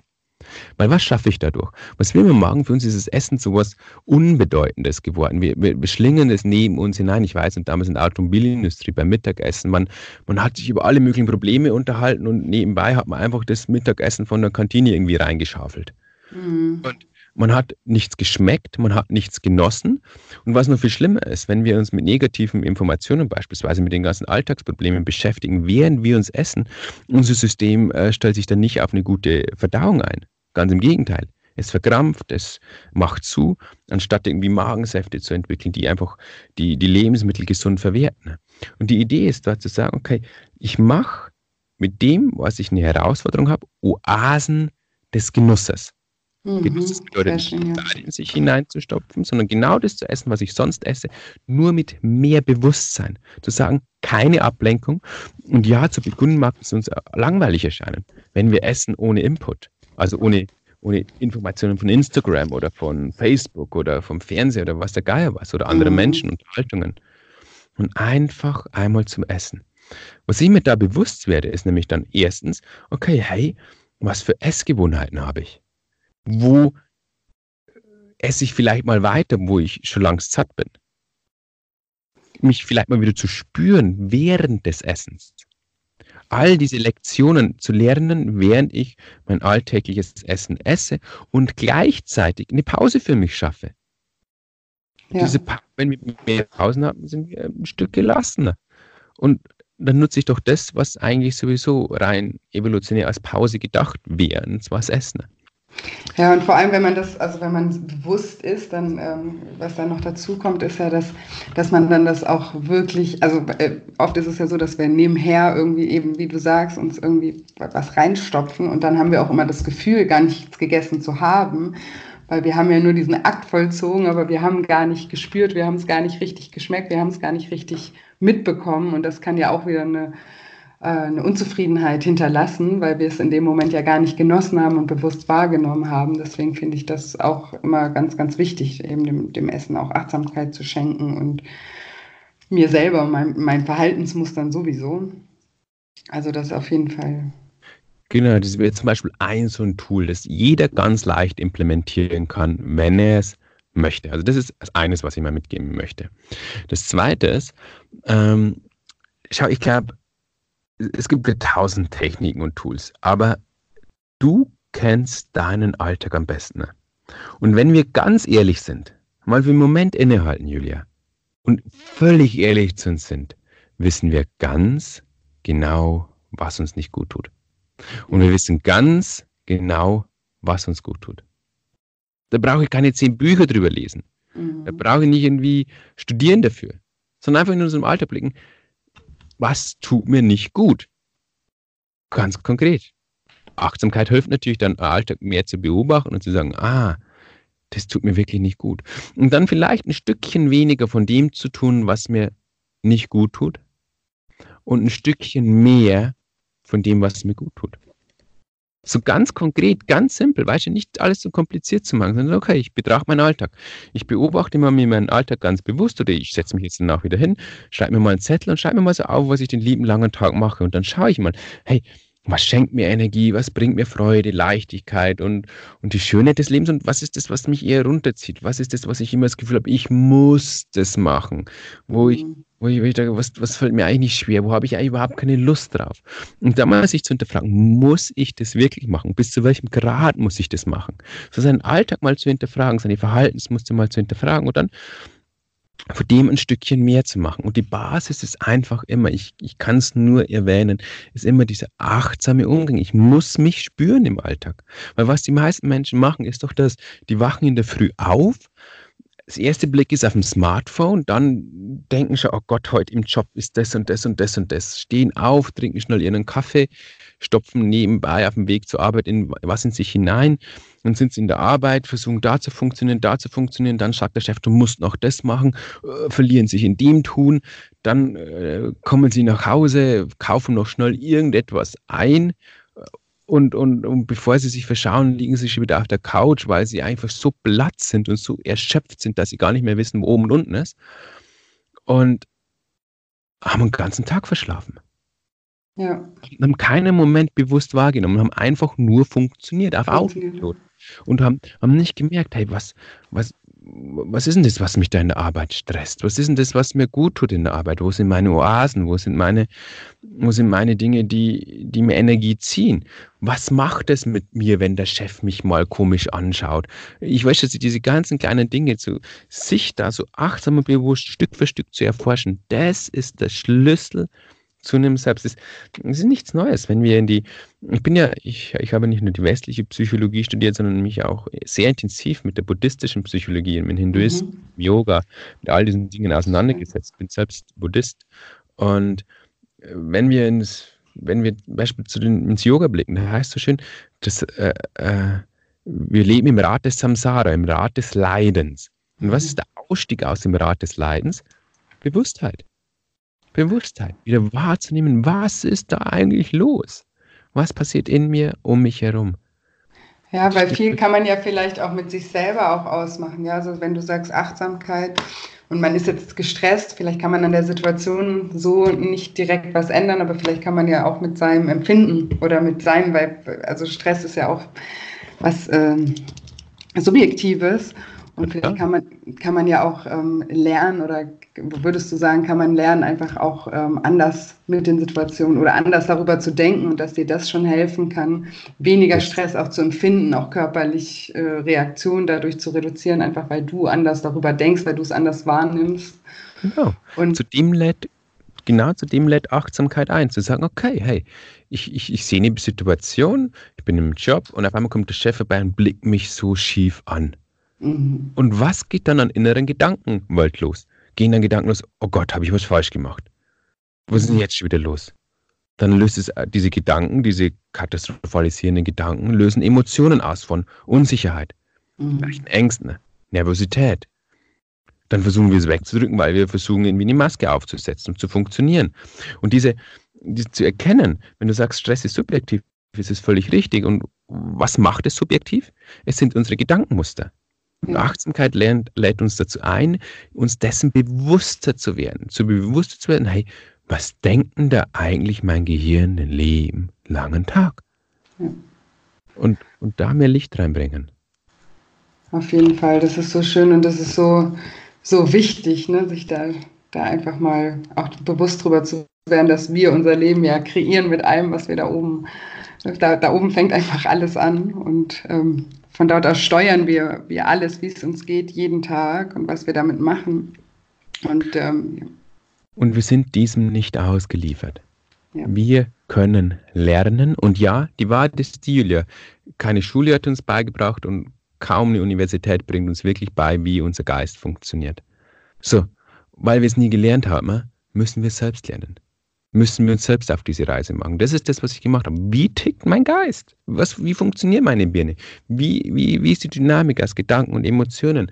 [SPEAKER 2] Weil was schaffe ich dadurch? Was will man machen? Für uns ist das Essen so was Unbedeutendes geworden. Wir, wir, wir schlingen es neben uns hinein. Ich weiß, und damals in der Automobilindustrie beim Mittagessen, man, man hat sich über alle möglichen Probleme unterhalten und nebenbei hat man einfach das Mittagessen von der Kantine irgendwie reingeschaufelt. Mhm. Und man hat nichts geschmeckt, man hat nichts genossen. Und was noch viel schlimmer ist, wenn wir uns mit negativen Informationen, beispielsweise mit den ganzen Alltagsproblemen beschäftigen, während wir uns essen, unser System äh, stellt sich dann nicht auf eine gute Verdauung ein. Ganz im Gegenteil. Es verkrampft, es macht zu, anstatt irgendwie Magensäfte zu entwickeln, die einfach die, die Lebensmittel gesund verwerten. Und die Idee ist da zu sagen, okay, ich mache mit dem, was ich eine Herausforderung habe, Oasen des Genusses. Mhm, Genusses bedeutet nicht, schön, ja. in sich hineinzustopfen, sondern genau das zu essen, was ich sonst esse, nur mit mehr Bewusstsein. Zu sagen, keine Ablenkung. Und ja, zu Beginn mag es uns langweilig erscheinen, wenn wir essen ohne Input. Also ohne, ohne Informationen von Instagram oder von Facebook oder vom Fernseher oder was der Geier was oder andere mhm. Menschen, Unterhaltungen. Und einfach einmal zum Essen. Was ich mir da bewusst werde, ist nämlich dann erstens, okay, hey, was für Essgewohnheiten habe ich? Wo esse ich vielleicht mal weiter, wo ich schon längst satt bin? Mich vielleicht mal wieder zu spüren während des Essens all diese Lektionen zu lernen, während ich mein alltägliches Essen esse und gleichzeitig eine Pause für mich schaffe. Ja. Diese wenn wir mehr Pausen haben, sind wir ein Stück gelassener. Und dann nutze ich doch das, was eigentlich sowieso rein evolutionär als Pause gedacht wäre, und zwar das Essen.
[SPEAKER 1] Ja, und vor allem, wenn man das, also wenn man bewusst ist, dann, ähm, was dann noch dazu kommt, ist ja, dass, dass man dann das auch wirklich, also äh, oft ist es ja so, dass wir nebenher irgendwie eben, wie du sagst, uns irgendwie was reinstopfen und dann haben wir auch immer das Gefühl, gar nichts gegessen zu haben, weil wir haben ja nur diesen Akt vollzogen, aber wir haben gar nicht gespürt, wir haben es gar nicht richtig geschmeckt, wir haben es gar nicht richtig mitbekommen und das kann ja auch wieder eine eine Unzufriedenheit hinterlassen, weil wir es in dem Moment ja gar nicht genossen haben und bewusst wahrgenommen haben. Deswegen finde ich das auch immer ganz, ganz wichtig, eben dem, dem Essen auch Achtsamkeit zu schenken und mir selber, mein, mein Verhaltensmustern sowieso. Also das auf jeden Fall.
[SPEAKER 2] Genau, das wäre zum Beispiel ein so ein Tool, das jeder ganz leicht implementieren kann, wenn er es möchte. Also das ist das eines, was ich mal mitgeben möchte. Das zweite ist, ähm, schau, ich glaube, es gibt ja tausend Techniken und Tools, aber du kennst deinen Alltag am besten. Und wenn wir ganz ehrlich sind, mal für einen Moment innehalten, Julia, und völlig ehrlich zu uns sind, wissen wir ganz genau, was uns nicht gut tut. Und wir wissen ganz genau, was uns gut tut. Da brauche ich keine zehn Bücher drüber lesen. Mhm. Da brauche ich nicht irgendwie studieren dafür, sondern einfach in unserem Alltag blicken was tut mir nicht gut? Ganz konkret. Achtsamkeit hilft natürlich dann, Alltag mehr zu beobachten und zu sagen, ah, das tut mir wirklich nicht gut. Und dann vielleicht ein Stückchen weniger von dem zu tun, was mir nicht gut tut. Und ein Stückchen mehr von dem, was mir gut tut. So ganz konkret, ganz simpel, weißt du, nicht alles so kompliziert zu machen, sondern okay, ich betrachte meinen Alltag. Ich beobachte immer mir meinen Alltag ganz bewusst oder ich setze mich jetzt danach wieder hin, schreibe mir mal einen Zettel und schreibe mir mal so auf, was ich den lieben langen Tag mache und dann schaue ich mal, hey, was schenkt mir Energie, was bringt mir Freude, Leichtigkeit und, und die Schönheit des Lebens und was ist das, was mich eher runterzieht? Was ist das, was ich immer das Gefühl habe, ich muss das machen, wo ich mhm wo ich, wo ich denke, was, was fällt mir eigentlich schwer, wo habe ich eigentlich überhaupt keine Lust drauf? Und da mal sich zu hinterfragen, muss ich das wirklich machen? Bis zu welchem Grad muss ich das machen? So seinen Alltag mal zu hinterfragen, seine Verhaltensmuster mal zu hinterfragen und dann von dem ein Stückchen mehr zu machen. Und die Basis ist einfach immer, ich, ich kann es nur erwähnen, ist immer dieser achtsame Umgang. Ich muss mich spüren im Alltag. Weil was die meisten Menschen machen, ist doch das, die wachen in der Früh auf, das erste Blick ist auf dem Smartphone, dann denken schon, oh Gott, heute im Job ist das und das und das und das. Stehen auf, trinken schnell ihren Kaffee, stopfen nebenbei auf dem Weg zur Arbeit in was in sich hinein dann sind sie in der Arbeit, versuchen da zu funktionieren, da zu funktionieren, dann sagt der Chef, du musst noch das machen, äh, verlieren sich in dem Tun, dann äh, kommen sie nach Hause, kaufen noch schnell irgendetwas ein und, und, und bevor sie sich verschauen, liegen sie schon wieder auf der Couch, weil sie einfach so platt sind und so erschöpft sind, dass sie gar nicht mehr wissen, wo oben und unten ist. Und haben einen ganzen Tag verschlafen. Ja. Und haben keinen Moment bewusst wahrgenommen, haben einfach nur funktioniert, auf Autopilot. Und haben, haben nicht gemerkt, hey, was, was, was ist denn das, was mich da in der Arbeit stresst? Was ist denn das, was mir gut tut in der Arbeit? Wo sind meine Oasen? Wo sind meine, wo sind meine Dinge, die, die mir Energie ziehen? Was macht es mit mir, wenn der Chef mich mal komisch anschaut? Ich weiß, dass diese ganzen kleinen Dinge zu sich da so achtsam und bewusst Stück für Stück zu erforschen, das ist der Schlüssel zu einem Selbst. Es ist nichts Neues, wenn wir in die, ich bin ja, ich, ich habe nicht nur die westliche Psychologie studiert, sondern mich auch sehr intensiv mit der buddhistischen Psychologie, mit Hinduismus, mhm. Yoga, mit all diesen Dingen auseinandergesetzt. Ich bin selbst Buddhist. Und äh, wenn wir ins, wenn wir beispielsweise ins Yoga blicken, da heißt es so schön, dass äh, äh, wir leben im Rad des Samsara, im Rad des Leidens. Und was mhm. ist der Ausstieg aus dem Rad des Leidens? Bewusstheit. Bewusstheit, wieder wahrzunehmen, was ist da eigentlich los? Was passiert in mir, um mich herum?
[SPEAKER 1] Ja, weil viel kann man ja vielleicht auch mit sich selber auch ausmachen. Ja, also wenn du sagst Achtsamkeit und man ist jetzt gestresst, vielleicht kann man an der Situation so nicht direkt was ändern, aber vielleicht kann man ja auch mit seinem Empfinden oder mit seinem, weil also Stress ist ja auch was ähm, Subjektives und vielleicht kann man, kann man ja auch ähm, lernen oder würdest du sagen, kann man lernen, einfach auch ähm, anders mit den Situationen oder anders darüber zu denken und dass dir das schon helfen kann, weniger Stress auch zu empfinden, auch körperlich äh, Reaktionen dadurch zu reduzieren, einfach weil du anders darüber denkst, weil du es anders wahrnimmst.
[SPEAKER 2] Genau. Und zu dem lädt, genau zu dem lädt Achtsamkeit ein, zu sagen, okay, hey, ich, ich, ich sehe eine Situation, ich bin im Job und auf einmal kommt der Chef vorbei und blickt mich so schief an. Mhm. Und was geht dann an inneren Gedankenwelt los? Gehen dann Gedanken los, oh Gott, habe ich was falsch gemacht? Was ist denn jetzt schon wieder los? Dann löst es äh, diese Gedanken, diese katastrophalisierenden Gedanken, lösen Emotionen aus von Unsicherheit, mhm. Ängsten, Nervosität. Dann versuchen wir es wegzudrücken, weil wir versuchen, irgendwie eine Maske aufzusetzen und zu funktionieren. Und diese, diese zu erkennen, wenn du sagst, Stress ist subjektiv, ist es völlig richtig. Und was macht es subjektiv? Es sind unsere Gedankenmuster. Und Achtsamkeit lernt, lädt uns dazu ein, uns dessen bewusster zu werden. Zu bewusster zu werden, hey, was denkt denn da eigentlich mein Gehirn den lieben langen Tag? Und, und da mehr Licht reinbringen.
[SPEAKER 1] Auf jeden Fall, das ist so schön und das ist so, so wichtig, ne, sich da, da einfach mal auch bewusst drüber zu werden, dass wir unser Leben ja kreieren mit allem, was wir da oben, da, da oben fängt einfach alles an und ähm, von dort aus steuern wir, wir alles, wie es uns geht, jeden Tag und was wir damit machen. Und, ähm, ja.
[SPEAKER 2] und wir sind diesem nicht ausgeliefert. Ja. Wir können lernen. Und ja, die Wahrheit ist die, Julia. Keine Schule hat uns beigebracht und kaum eine Universität bringt uns wirklich bei, wie unser Geist funktioniert. So, weil wir es nie gelernt haben, müssen wir es selbst lernen müssen wir uns selbst auf diese Reise machen. Das ist das, was ich gemacht habe. Wie tickt mein Geist? Was, wie funktioniert meine Birne? Wie, wie, wie ist die Dynamik aus Gedanken und Emotionen?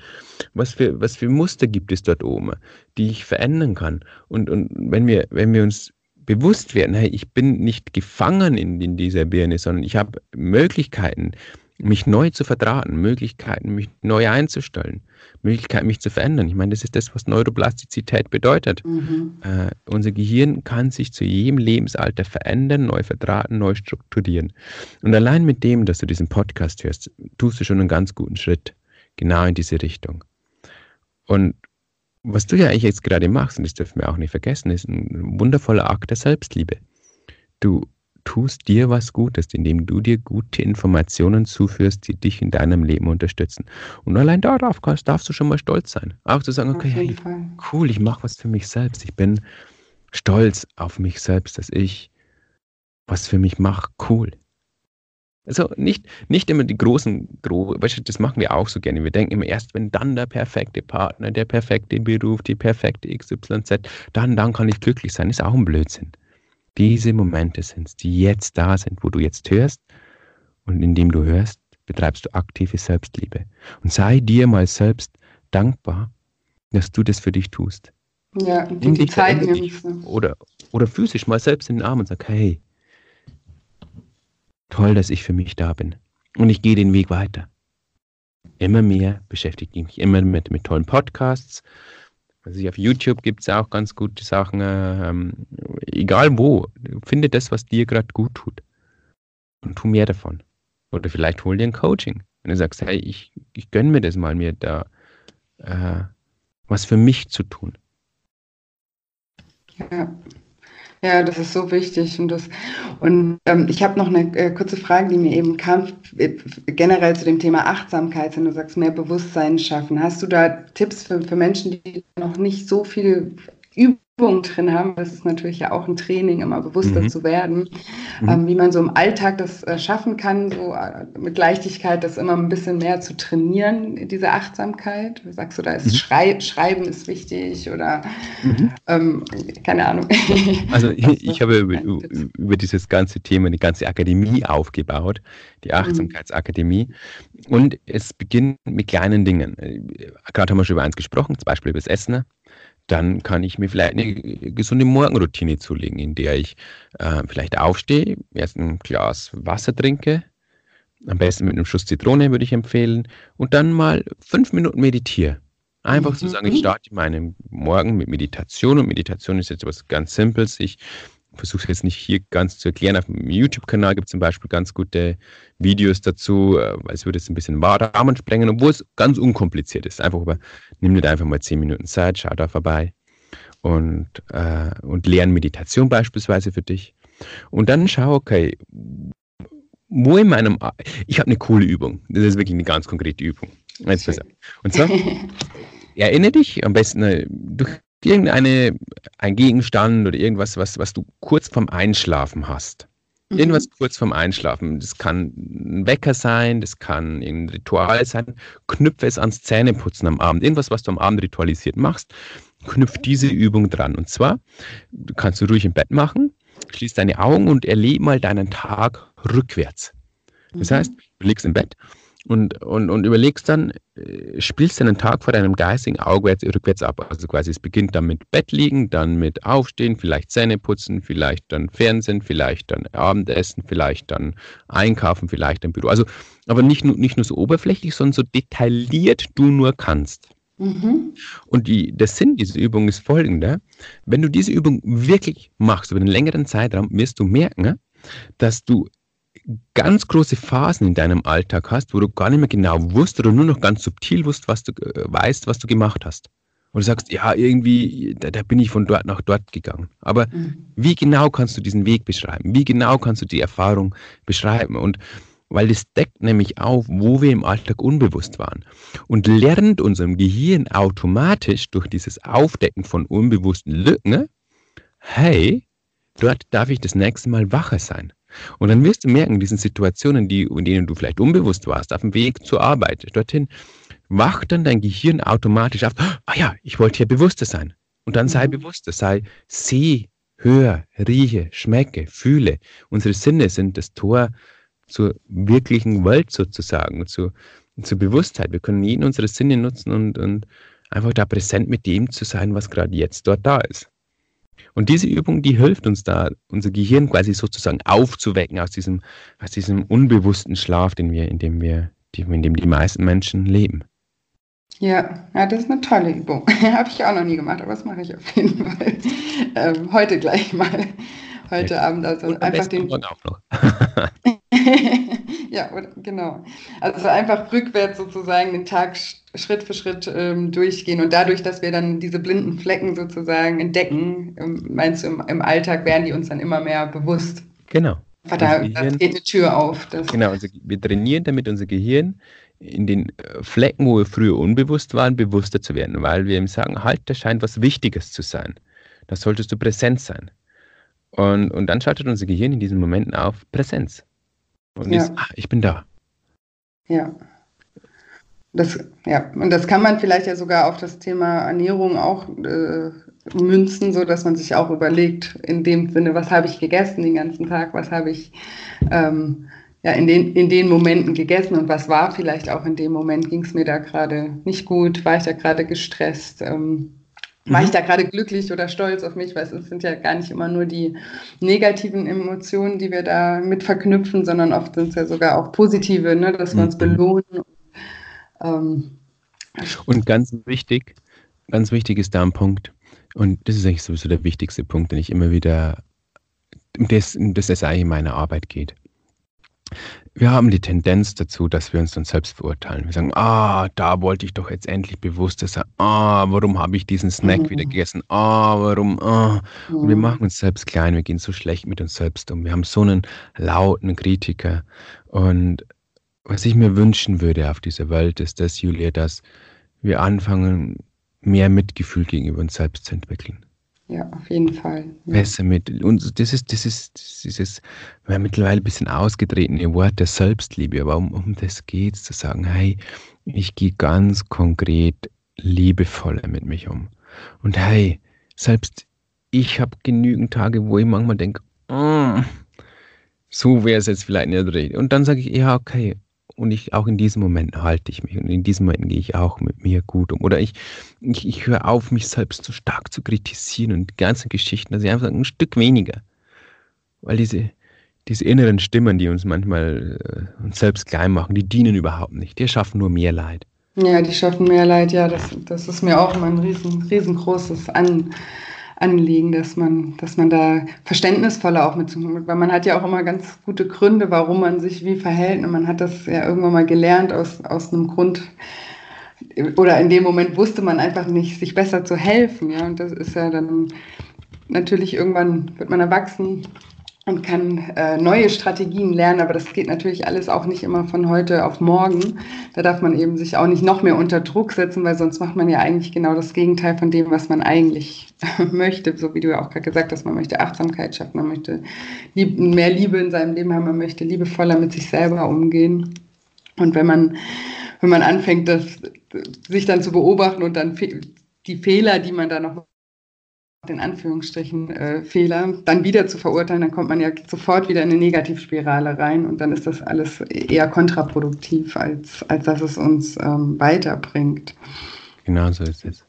[SPEAKER 2] Was für, was für Muster gibt es dort oben, die ich verändern kann? Und, und wenn, wir, wenn wir uns bewusst werden, hey, ich bin nicht gefangen in, in dieser Birne, sondern ich habe Möglichkeiten, mich neu zu verdrahten, Möglichkeiten, mich neu einzustellen, Möglichkeiten, mich zu verändern. Ich meine, das ist das, was Neuroplastizität bedeutet. Mhm. Äh, unser Gehirn kann sich zu jedem Lebensalter verändern, neu verdrahten, neu strukturieren. Und allein mit dem, dass du diesen Podcast hörst, tust du schon einen ganz guten Schritt genau in diese Richtung. Und was du ja eigentlich jetzt gerade machst, und das dürfen wir auch nicht vergessen, ist ein wundervoller Akt der Selbstliebe. Du tust dir was Gutes, indem du dir gute Informationen zuführst, die dich in deinem Leben unterstützen. Und allein darauf kannst, darfst du schon mal stolz sein. Auch zu sagen, okay, hey, cool, ich mache was für mich selbst. Ich bin stolz auf mich selbst, dass ich was für mich mache. Cool. Also nicht, nicht immer die großen, gro das machen wir auch so gerne. Wir denken immer erst, wenn dann der perfekte Partner, der perfekte Beruf, die perfekte XYZ, dann, dann kann ich glücklich sein. Ist auch ein Blödsinn. Diese Momente sind es, die jetzt da sind, wo du jetzt hörst und indem du hörst, betreibst du aktive Selbstliebe. Und sei dir mal selbst dankbar, dass du das für dich tust.
[SPEAKER 1] Ja, und die Zeit nimmst.
[SPEAKER 2] Oder, oder physisch mal selbst in den Arm und sag, hey, toll, dass ich für mich da bin. Und ich gehe den Weg weiter. Immer mehr beschäftige ich mich immer mit, mit tollen Podcasts, also auf YouTube gibt es auch ganz gute Sachen. Ähm, egal wo, finde das, was dir gerade gut tut. Und tu mehr davon. Oder vielleicht hol dir ein Coaching. Wenn du sagst, hey, ich, ich gönne mir das mal, mir da äh, was für mich zu tun.
[SPEAKER 1] Ja. Ja, das ist so wichtig. Und, das, und ähm, ich habe noch eine äh, kurze Frage, die mir eben kam, äh, generell zu dem Thema Achtsamkeit, wenn du sagst, mehr Bewusstsein schaffen. Hast du da Tipps für, für Menschen, die noch nicht so viel Übung Übung drin haben. Das ist natürlich ja auch ein Training, immer bewusster mhm. zu werden, mhm. ähm, wie man so im Alltag das äh, schaffen kann, so äh, mit Leichtigkeit das immer ein bisschen mehr zu trainieren, diese Achtsamkeit. Sagst du, da ist mhm. Schrei Schreiben ist wichtig oder mhm. ähm, keine Ahnung.
[SPEAKER 2] Also ich, ich habe über, über, dieses ganze Thema eine ganze Akademie aufgebaut, die mhm. Achtsamkeitsakademie. Und es beginnt mit kleinen Dingen. Äh, gerade haben wir schon über eins gesprochen, zum Beispiel über das Essen dann kann ich mir vielleicht eine gesunde Morgenroutine zulegen, in der ich äh, vielleicht aufstehe, erst ein Glas Wasser trinke, am besten mit einem Schuss Zitrone würde ich empfehlen, und dann mal fünf Minuten meditiere. Einfach mhm. zu sagen, ich starte meinen Morgen mit Meditation und Meditation ist jetzt etwas ganz Simples. Ich versuche es jetzt nicht hier ganz zu erklären. Auf dem YouTube-Kanal gibt es zum Beispiel ganz gute Videos dazu, äh, weil es würde jetzt ein bisschen Rahmen sprengen, obwohl es ganz unkompliziert ist. Einfach über, nimm dir einfach mal zehn Minuten Zeit, schau da vorbei und, äh, und lern Meditation beispielsweise für dich. Und dann schau, okay, wo in meinem, ich habe eine coole Übung. Das ist wirklich eine ganz konkrete Übung. Und zwar, erinnere dich am besten äh, durch irgendeine, ein Gegenstand oder irgendwas, was, was du kurz vorm Einschlafen hast. Mhm. Irgendwas kurz vorm Einschlafen. Das kann ein Wecker sein, das kann ein Ritual sein. Knüpfe es ans Zähneputzen am Abend. Irgendwas, was du am Abend ritualisiert machst, knüpf diese Übung dran. Und zwar, kannst du ruhig im Bett machen, schließ deine Augen und erlebe mal deinen Tag rückwärts. Das mhm. heißt, du liegst im Bett und, und, und überlegst dann, äh, spielst deinen Tag vor deinem geistigen Auge rückwärts ab. Also quasi es beginnt dann mit Bett liegen, dann mit Aufstehen, vielleicht Zähne putzen, vielleicht dann Fernsehen, vielleicht dann Abendessen, vielleicht dann Einkaufen, vielleicht ein Büro. Also aber nicht nur, nicht nur so oberflächlich, sondern so detailliert du nur kannst. Mhm. Und die, der Sinn dieser Übung ist folgender. Wenn du diese Übung wirklich machst über einen längeren Zeitraum, wirst du merken, dass du ganz große Phasen in deinem Alltag hast, wo du gar nicht mehr genau wusst oder nur noch ganz subtil wusst, was du äh, weißt, was du gemacht hast. Und du sagst, ja, irgendwie, da, da, bin ich von dort nach dort gegangen. Aber mhm. wie genau kannst du diesen Weg beschreiben? Wie genau kannst du die Erfahrung beschreiben? Und weil das deckt nämlich auf, wo wir im Alltag unbewusst waren. Und lernt unserem Gehirn automatisch durch dieses Aufdecken von unbewussten Lücken, hey, dort darf ich das nächste Mal wacher sein. Und dann wirst du merken, in diesen Situationen, die, in denen du vielleicht unbewusst warst, auf dem Weg zur Arbeit, dorthin, wacht dann dein Gehirn automatisch auf, ah ja, ich wollte hier bewusster sein. Und dann sei mhm. bewusster, sei, seh, hör, rieche, schmecke, fühle. Unsere Sinne sind das Tor zur wirklichen Welt sozusagen, zu, zur Bewusstheit. Wir können jeden unserer Sinne nutzen und, und einfach da präsent mit dem zu sein, was gerade jetzt dort da ist. Und diese Übung, die hilft uns da, unser Gehirn quasi sozusagen aufzuwecken aus diesem, aus diesem unbewussten Schlaf, den wir, in dem wir, in dem die meisten Menschen leben.
[SPEAKER 1] Ja, ja, das ist eine tolle Übung. Habe ich auch noch nie gemacht, aber das mache ich auf jeden Fall. Ähm, heute gleich mal. Heute ja. Abend. Also Und einfach den. Auch noch. ja, genau. Also einfach rückwärts sozusagen den Tag Schritt für Schritt ähm, durchgehen und dadurch, dass wir dann diese blinden Flecken sozusagen entdecken, ähm, meinst du, im, im, Alltag werden die uns dann immer mehr bewusst.
[SPEAKER 2] Genau.
[SPEAKER 1] Da, da geht eine Tür auf.
[SPEAKER 2] genau, also wir trainieren damit unser Gehirn in den äh, Flecken, wo wir früher unbewusst waren, bewusster zu werden, weil wir ihm sagen, halt, das scheint was Wichtiges zu sein. Da solltest du präsent sein. Und, und dann schaltet unser Gehirn in diesen Momenten auf Präsenz. Und ja. ist, ah, ich bin da.
[SPEAKER 1] Ja. Das, ja, und das kann man vielleicht ja sogar auf das Thema Ernährung auch äh, münzen, so dass man sich auch überlegt, in dem Sinne, was habe ich gegessen den ganzen Tag, was habe ich ähm, ja, in, den, in den Momenten gegessen und was war vielleicht auch in dem Moment, ging es mir da gerade nicht gut, war ich da gerade gestresst, ähm, war ich mhm. da gerade glücklich oder stolz auf mich, weil es sind ja gar nicht immer nur die negativen Emotionen, die wir da mit verknüpfen, sondern oft sind es ja sogar auch positive, ne, dass wir uns mhm. belohnen
[SPEAKER 2] ähm, und ganz wichtig, ganz wichtig ist da ein Punkt, Und das ist eigentlich sowieso der wichtigste Punkt, den ich immer wieder, um das, um das es eigentlich in meiner Arbeit geht. Wir haben die Tendenz dazu, dass wir uns dann selbst verurteilen. Wir sagen, ah, da wollte ich doch jetzt endlich bewusster sein. Ah, warum habe ich diesen Snack mhm. wieder gegessen? Ah, warum? Ah. Mhm. Und wir mhm. machen uns selbst klein, wir gehen so schlecht mit uns selbst um. Wir haben so einen lauten Kritiker. Und was ich mir wünschen würde auf dieser Welt, ist das, Julia, dass wir anfangen, mehr Mitgefühl gegenüber uns selbst zu entwickeln.
[SPEAKER 1] Ja, auf jeden Fall.
[SPEAKER 2] Ja. Mit. Und das ist, das ist dieses mittlerweile ein bisschen ausgetretene Wort der Selbstliebe, aber um, um das geht es, zu sagen, hey, ich gehe ganz konkret liebevoller mit mich um. Und hey, selbst ich habe genügend Tage, wo ich manchmal denke, oh, so wäre es jetzt vielleicht nicht richtig. Und dann sage ich, ja, okay, und ich auch in diesem Moment halte ich mich und in diesem Moment gehe ich auch mit mir gut um. Oder ich, ich, ich höre auf, mich selbst so stark zu kritisieren und die ganzen Geschichten, dass ich einfach ein Stück weniger. Weil diese, diese inneren Stimmen, die uns manchmal äh, uns selbst klein machen, die dienen überhaupt nicht. Die schaffen nur mehr Leid.
[SPEAKER 1] Ja, die schaffen mehr Leid, ja, das, das ist mir auch immer ein riesen, riesengroßes An, Anliegen, dass man, dass man da verständnisvoller auch mit, weil man hat ja auch immer ganz gute Gründe, warum man sich wie verhält. Und man hat das ja irgendwann mal gelernt aus, aus einem Grund, oder in dem Moment wusste man einfach nicht, sich besser zu helfen. Ja, und das ist ja dann natürlich irgendwann wird man erwachsen und kann äh, neue Strategien lernen, aber das geht natürlich alles auch nicht immer von heute auf morgen. Da darf man eben sich auch nicht noch mehr unter Druck setzen, weil sonst macht man ja eigentlich genau das Gegenteil von dem, was man eigentlich möchte. So wie du ja auch gerade gesagt hast, man möchte Achtsamkeit schaffen, man möchte lieb mehr Liebe in seinem Leben haben, man möchte liebevoller mit sich selber umgehen. Und wenn man, wenn man anfängt, das, sich dann zu beobachten und dann die Fehler, die man da noch in Anführungsstrichen äh, Fehler, dann wieder zu verurteilen, dann kommt man ja sofort wieder in eine Negativspirale rein und dann ist das alles eher kontraproduktiv, als, als dass es uns ähm, weiterbringt.
[SPEAKER 2] Genau so ist es.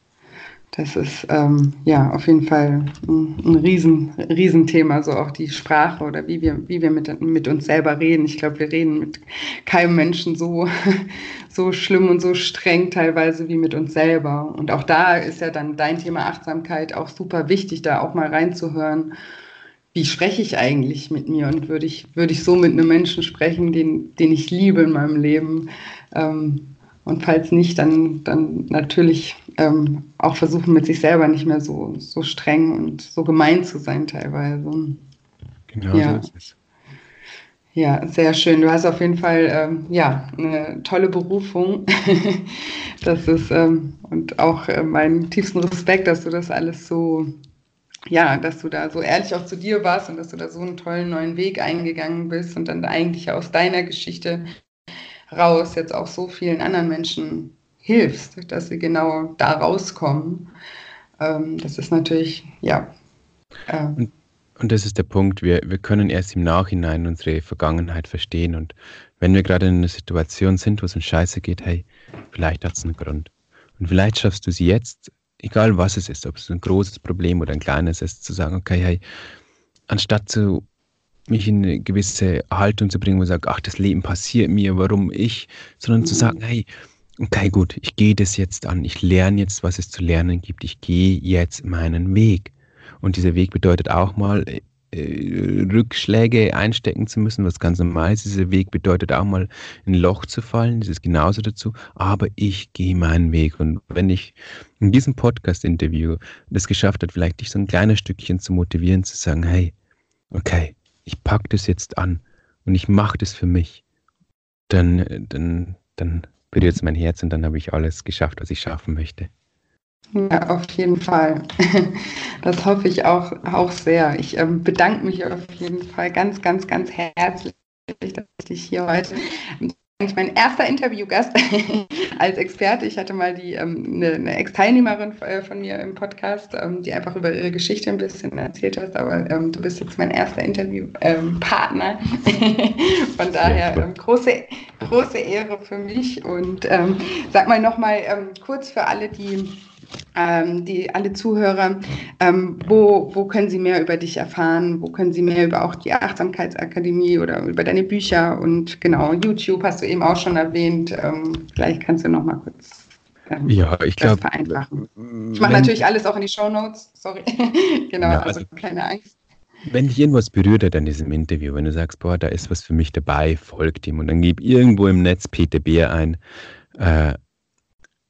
[SPEAKER 1] Das ist ähm, ja auf jeden Fall ein, ein Riesen, Riesenthema, so auch die Sprache oder wie wir, wie wir mit, mit uns selber reden. Ich glaube, wir reden mit keinem Menschen so, so schlimm und so streng teilweise wie mit uns selber. Und auch da ist ja dann dein Thema Achtsamkeit auch super wichtig, da auch mal reinzuhören. Wie spreche ich eigentlich mit mir und würde ich, würde ich so mit einem Menschen sprechen, den, den ich liebe in meinem Leben? Ähm, und falls nicht, dann, dann natürlich ähm, auch versuchen, mit sich selber nicht mehr so, so streng und so gemein zu sein teilweise. Genau ja. so ist es. Ja, sehr schön. Du hast auf jeden Fall ähm, ja, eine tolle Berufung. das ist ähm, und auch äh, meinen tiefsten Respekt, dass du das alles so, ja, dass du da so ehrlich auch zu dir warst und dass du da so einen tollen neuen Weg eingegangen bist und dann eigentlich aus deiner Geschichte raus jetzt auch so vielen anderen Menschen hilfst, dass sie genau da rauskommen. Ähm, das ist natürlich, ja.
[SPEAKER 2] Äh, und, und, das ist der Punkt, wir, wir können erst im Nachhinein unsere Vergangenheit verstehen und wenn wir gerade in einer Situation sind, wo es uns scheiße geht, hey, vielleicht hat es einen Grund. Und vielleicht schaffst du es jetzt, egal was es ist, ob es ein großes Problem oder ein kleines ist, zu sagen, okay, hey, anstatt zu mich in eine gewisse Haltung zu bringen, wo ich sage, ach, das Leben passiert mir, warum ich, sondern mhm. zu sagen, hey, okay, gut, ich gehe das jetzt an, ich lerne jetzt, was es zu lernen gibt, ich gehe jetzt meinen Weg. Und dieser Weg bedeutet auch mal, äh, Rückschläge einstecken zu müssen, was ganz normal ist. Dieser Weg bedeutet auch mal in ein Loch zu fallen, das ist genauso dazu. Aber ich gehe meinen Weg. Und wenn ich in diesem Podcast-Interview das geschafft habe, vielleicht dich so ein kleines Stückchen zu motivieren, zu sagen, hey, okay, ich packe das jetzt an und ich mache das für mich, dann, dann, dann berührt es mein Herz und dann habe ich alles geschafft, was ich schaffen möchte.
[SPEAKER 1] Ja, auf jeden Fall. Das hoffe ich auch, auch sehr. Ich ähm, bedanke mich auf jeden Fall ganz, ganz, ganz herzlich, dass ich dich hier heute eigentlich mein erster Interviewgast als Experte. Ich hatte mal die, ähm, eine, eine Ex-Teilnehmerin äh, von mir im Podcast, ähm, die einfach über ihre Geschichte ein bisschen erzählt hat, aber ähm, du bist jetzt mein erster Interviewpartner. von daher ähm, große, große Ehre für mich und ähm, sag mal nochmal ähm, kurz für alle, die ähm, die alle Zuhörer, ähm, wo, wo können sie mehr über dich erfahren? Wo können sie mehr über auch die Achtsamkeitsakademie oder über deine Bücher und genau, YouTube hast du eben auch schon erwähnt. Ähm, vielleicht kannst du noch mal kurz ähm, ja, ich glaube. vereinfachen. Ich mache natürlich alles auch in die Show Notes. Sorry. genau, ja, also, also keine Angst.
[SPEAKER 2] Wenn dich irgendwas berührt hat an diesem Interview, wenn du sagst, boah, da ist was für mich dabei, folgt ihm und dann gib irgendwo im Netz Peter Bär ein äh,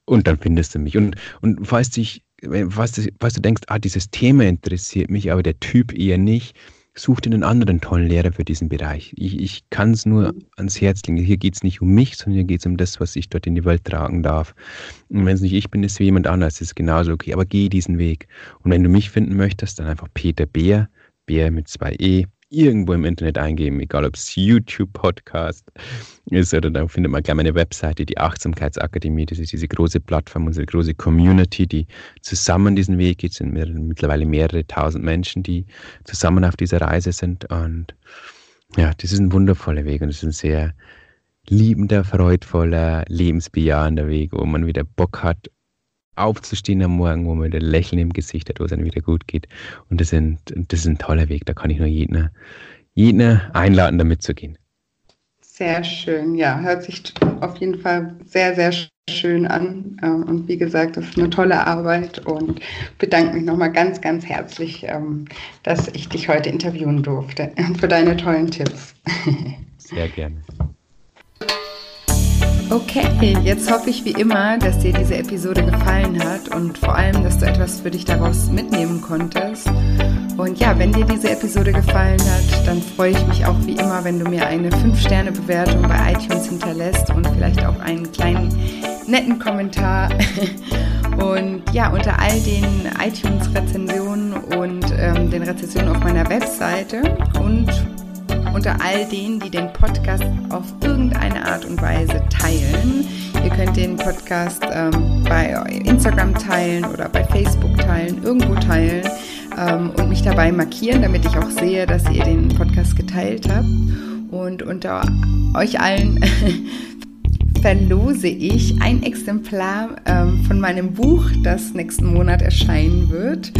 [SPEAKER 2] und dann findest du mich. Und, und falls, dich, falls, du, falls du denkst, ah, dieses Thema interessiert mich, aber der Typ eher nicht, such dir einen anderen tollen Lehrer für diesen Bereich. Ich, ich kann es nur mhm. ans Herz legen. Hier geht es nicht um mich, sondern hier geht es um das, was ich dort in die Welt tragen darf. Und wenn es nicht ich bin, ist es jemand anders. Das ist genauso okay. Aber geh diesen Weg. Und wenn du mich finden möchtest, dann einfach Peter Bär, Bär mit zwei E, irgendwo im Internet eingeben, egal ob es YouTube-Podcast ist oder dann findet man gleich meine Webseite, die Achtsamkeitsakademie. Das ist diese große Plattform, unsere große Community, die zusammen diesen Weg geht. Es sind mittlerweile mehrere tausend Menschen, die zusammen auf dieser Reise sind. Und ja, das ist ein wundervoller Weg und es ist ein sehr liebender, freudvoller, lebensbejahender Weg, wo man wieder Bock hat, aufzustehen am Morgen, wo man ein Lächeln im Gesicht hat, wo es einem wieder gut geht. Und das, sind, das ist ein toller Weg. Da kann ich nur jeden, jeden einladen, da mitzugehen.
[SPEAKER 1] Sehr schön, ja, hört sich auf jeden Fall sehr, sehr schön an. Ähm, und wie gesagt, das ist eine tolle Arbeit und bedanke mich nochmal ganz, ganz herzlich, ähm, dass ich dich heute interviewen durfte und für deine tollen Tipps.
[SPEAKER 2] Sehr gerne.
[SPEAKER 1] Okay, jetzt hoffe ich wie immer, dass dir diese Episode gefallen hat und vor allem, dass du etwas für dich daraus mitnehmen konntest. Und ja, wenn dir diese Episode gefallen hat, dann freue ich mich auch wie immer, wenn du mir eine 5-Sterne-Bewertung bei iTunes hinterlässt und vielleicht auch einen kleinen netten Kommentar. Und ja, unter all den iTunes-Rezensionen und ähm, den Rezensionen auf meiner Webseite und unter all denen, die den Podcast auf irgendeine Art und Weise teilen. Ihr könnt den Podcast ähm, bei Instagram teilen oder bei Facebook teilen, irgendwo teilen ähm, und mich dabei markieren, damit ich auch sehe, dass ihr den Podcast geteilt habt. Und unter euch allen verlose ich ein Exemplar ähm, von meinem Buch, das nächsten Monat erscheinen wird.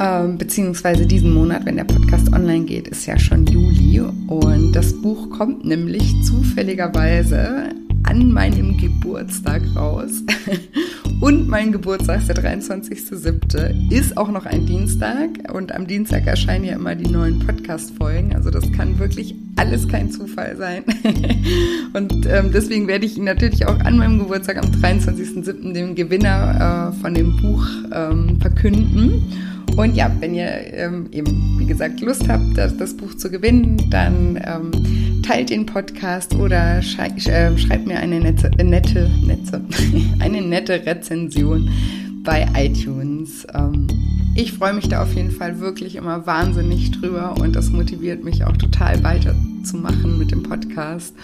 [SPEAKER 1] Ähm, beziehungsweise diesen Monat, wenn der Podcast online geht, ist ja schon Juli. Und das Buch kommt nämlich zufälligerweise an meinem Geburtstag raus. Mein Geburtstag ist der 23.07. Ist auch noch ein Dienstag. Und am Dienstag erscheinen ja immer die neuen Podcast-Folgen. Also das kann wirklich alles kein Zufall sein. Und ähm, deswegen werde ich natürlich auch an meinem Geburtstag am 23.07. dem Gewinner äh, von dem Buch ähm, verkünden. Und ja, wenn ihr ähm, eben, wie gesagt, Lust habt, das, das Buch zu gewinnen, dann ähm, teilt den Podcast oder schrei äh, schreibt mir eine nette, nette, nette, eine nette Rezension bei iTunes. Ähm, ich freue mich da auf jeden Fall wirklich immer wahnsinnig drüber und das motiviert mich auch total weiterzumachen mit dem Podcast.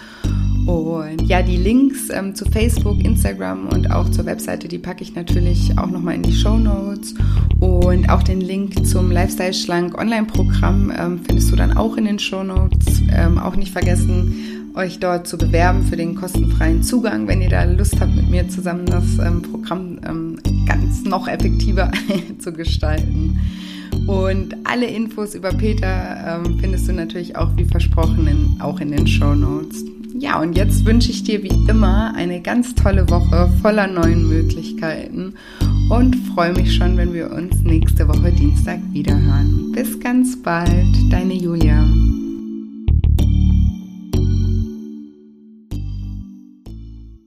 [SPEAKER 1] Und ja, die Links ähm, zu Facebook, Instagram und auch zur Webseite, die packe ich natürlich auch nochmal in die Show Notes. Und auch den Link zum Lifestyle Schlank Online-Programm ähm, findest du dann auch in den Show Notes. Ähm, auch nicht vergessen, euch dort zu bewerben für den kostenfreien Zugang, wenn ihr da Lust habt, mit mir zusammen das ähm, Programm ähm, ganz noch effektiver zu gestalten. Und alle Infos über Peter ähm, findest du natürlich auch wie versprochen in, auch in den Show Notes. Ja, und jetzt wünsche ich dir wie immer eine ganz tolle Woche voller neuen Möglichkeiten und freue mich schon, wenn wir uns nächste Woche Dienstag wiederhören. Bis ganz bald, deine Julia.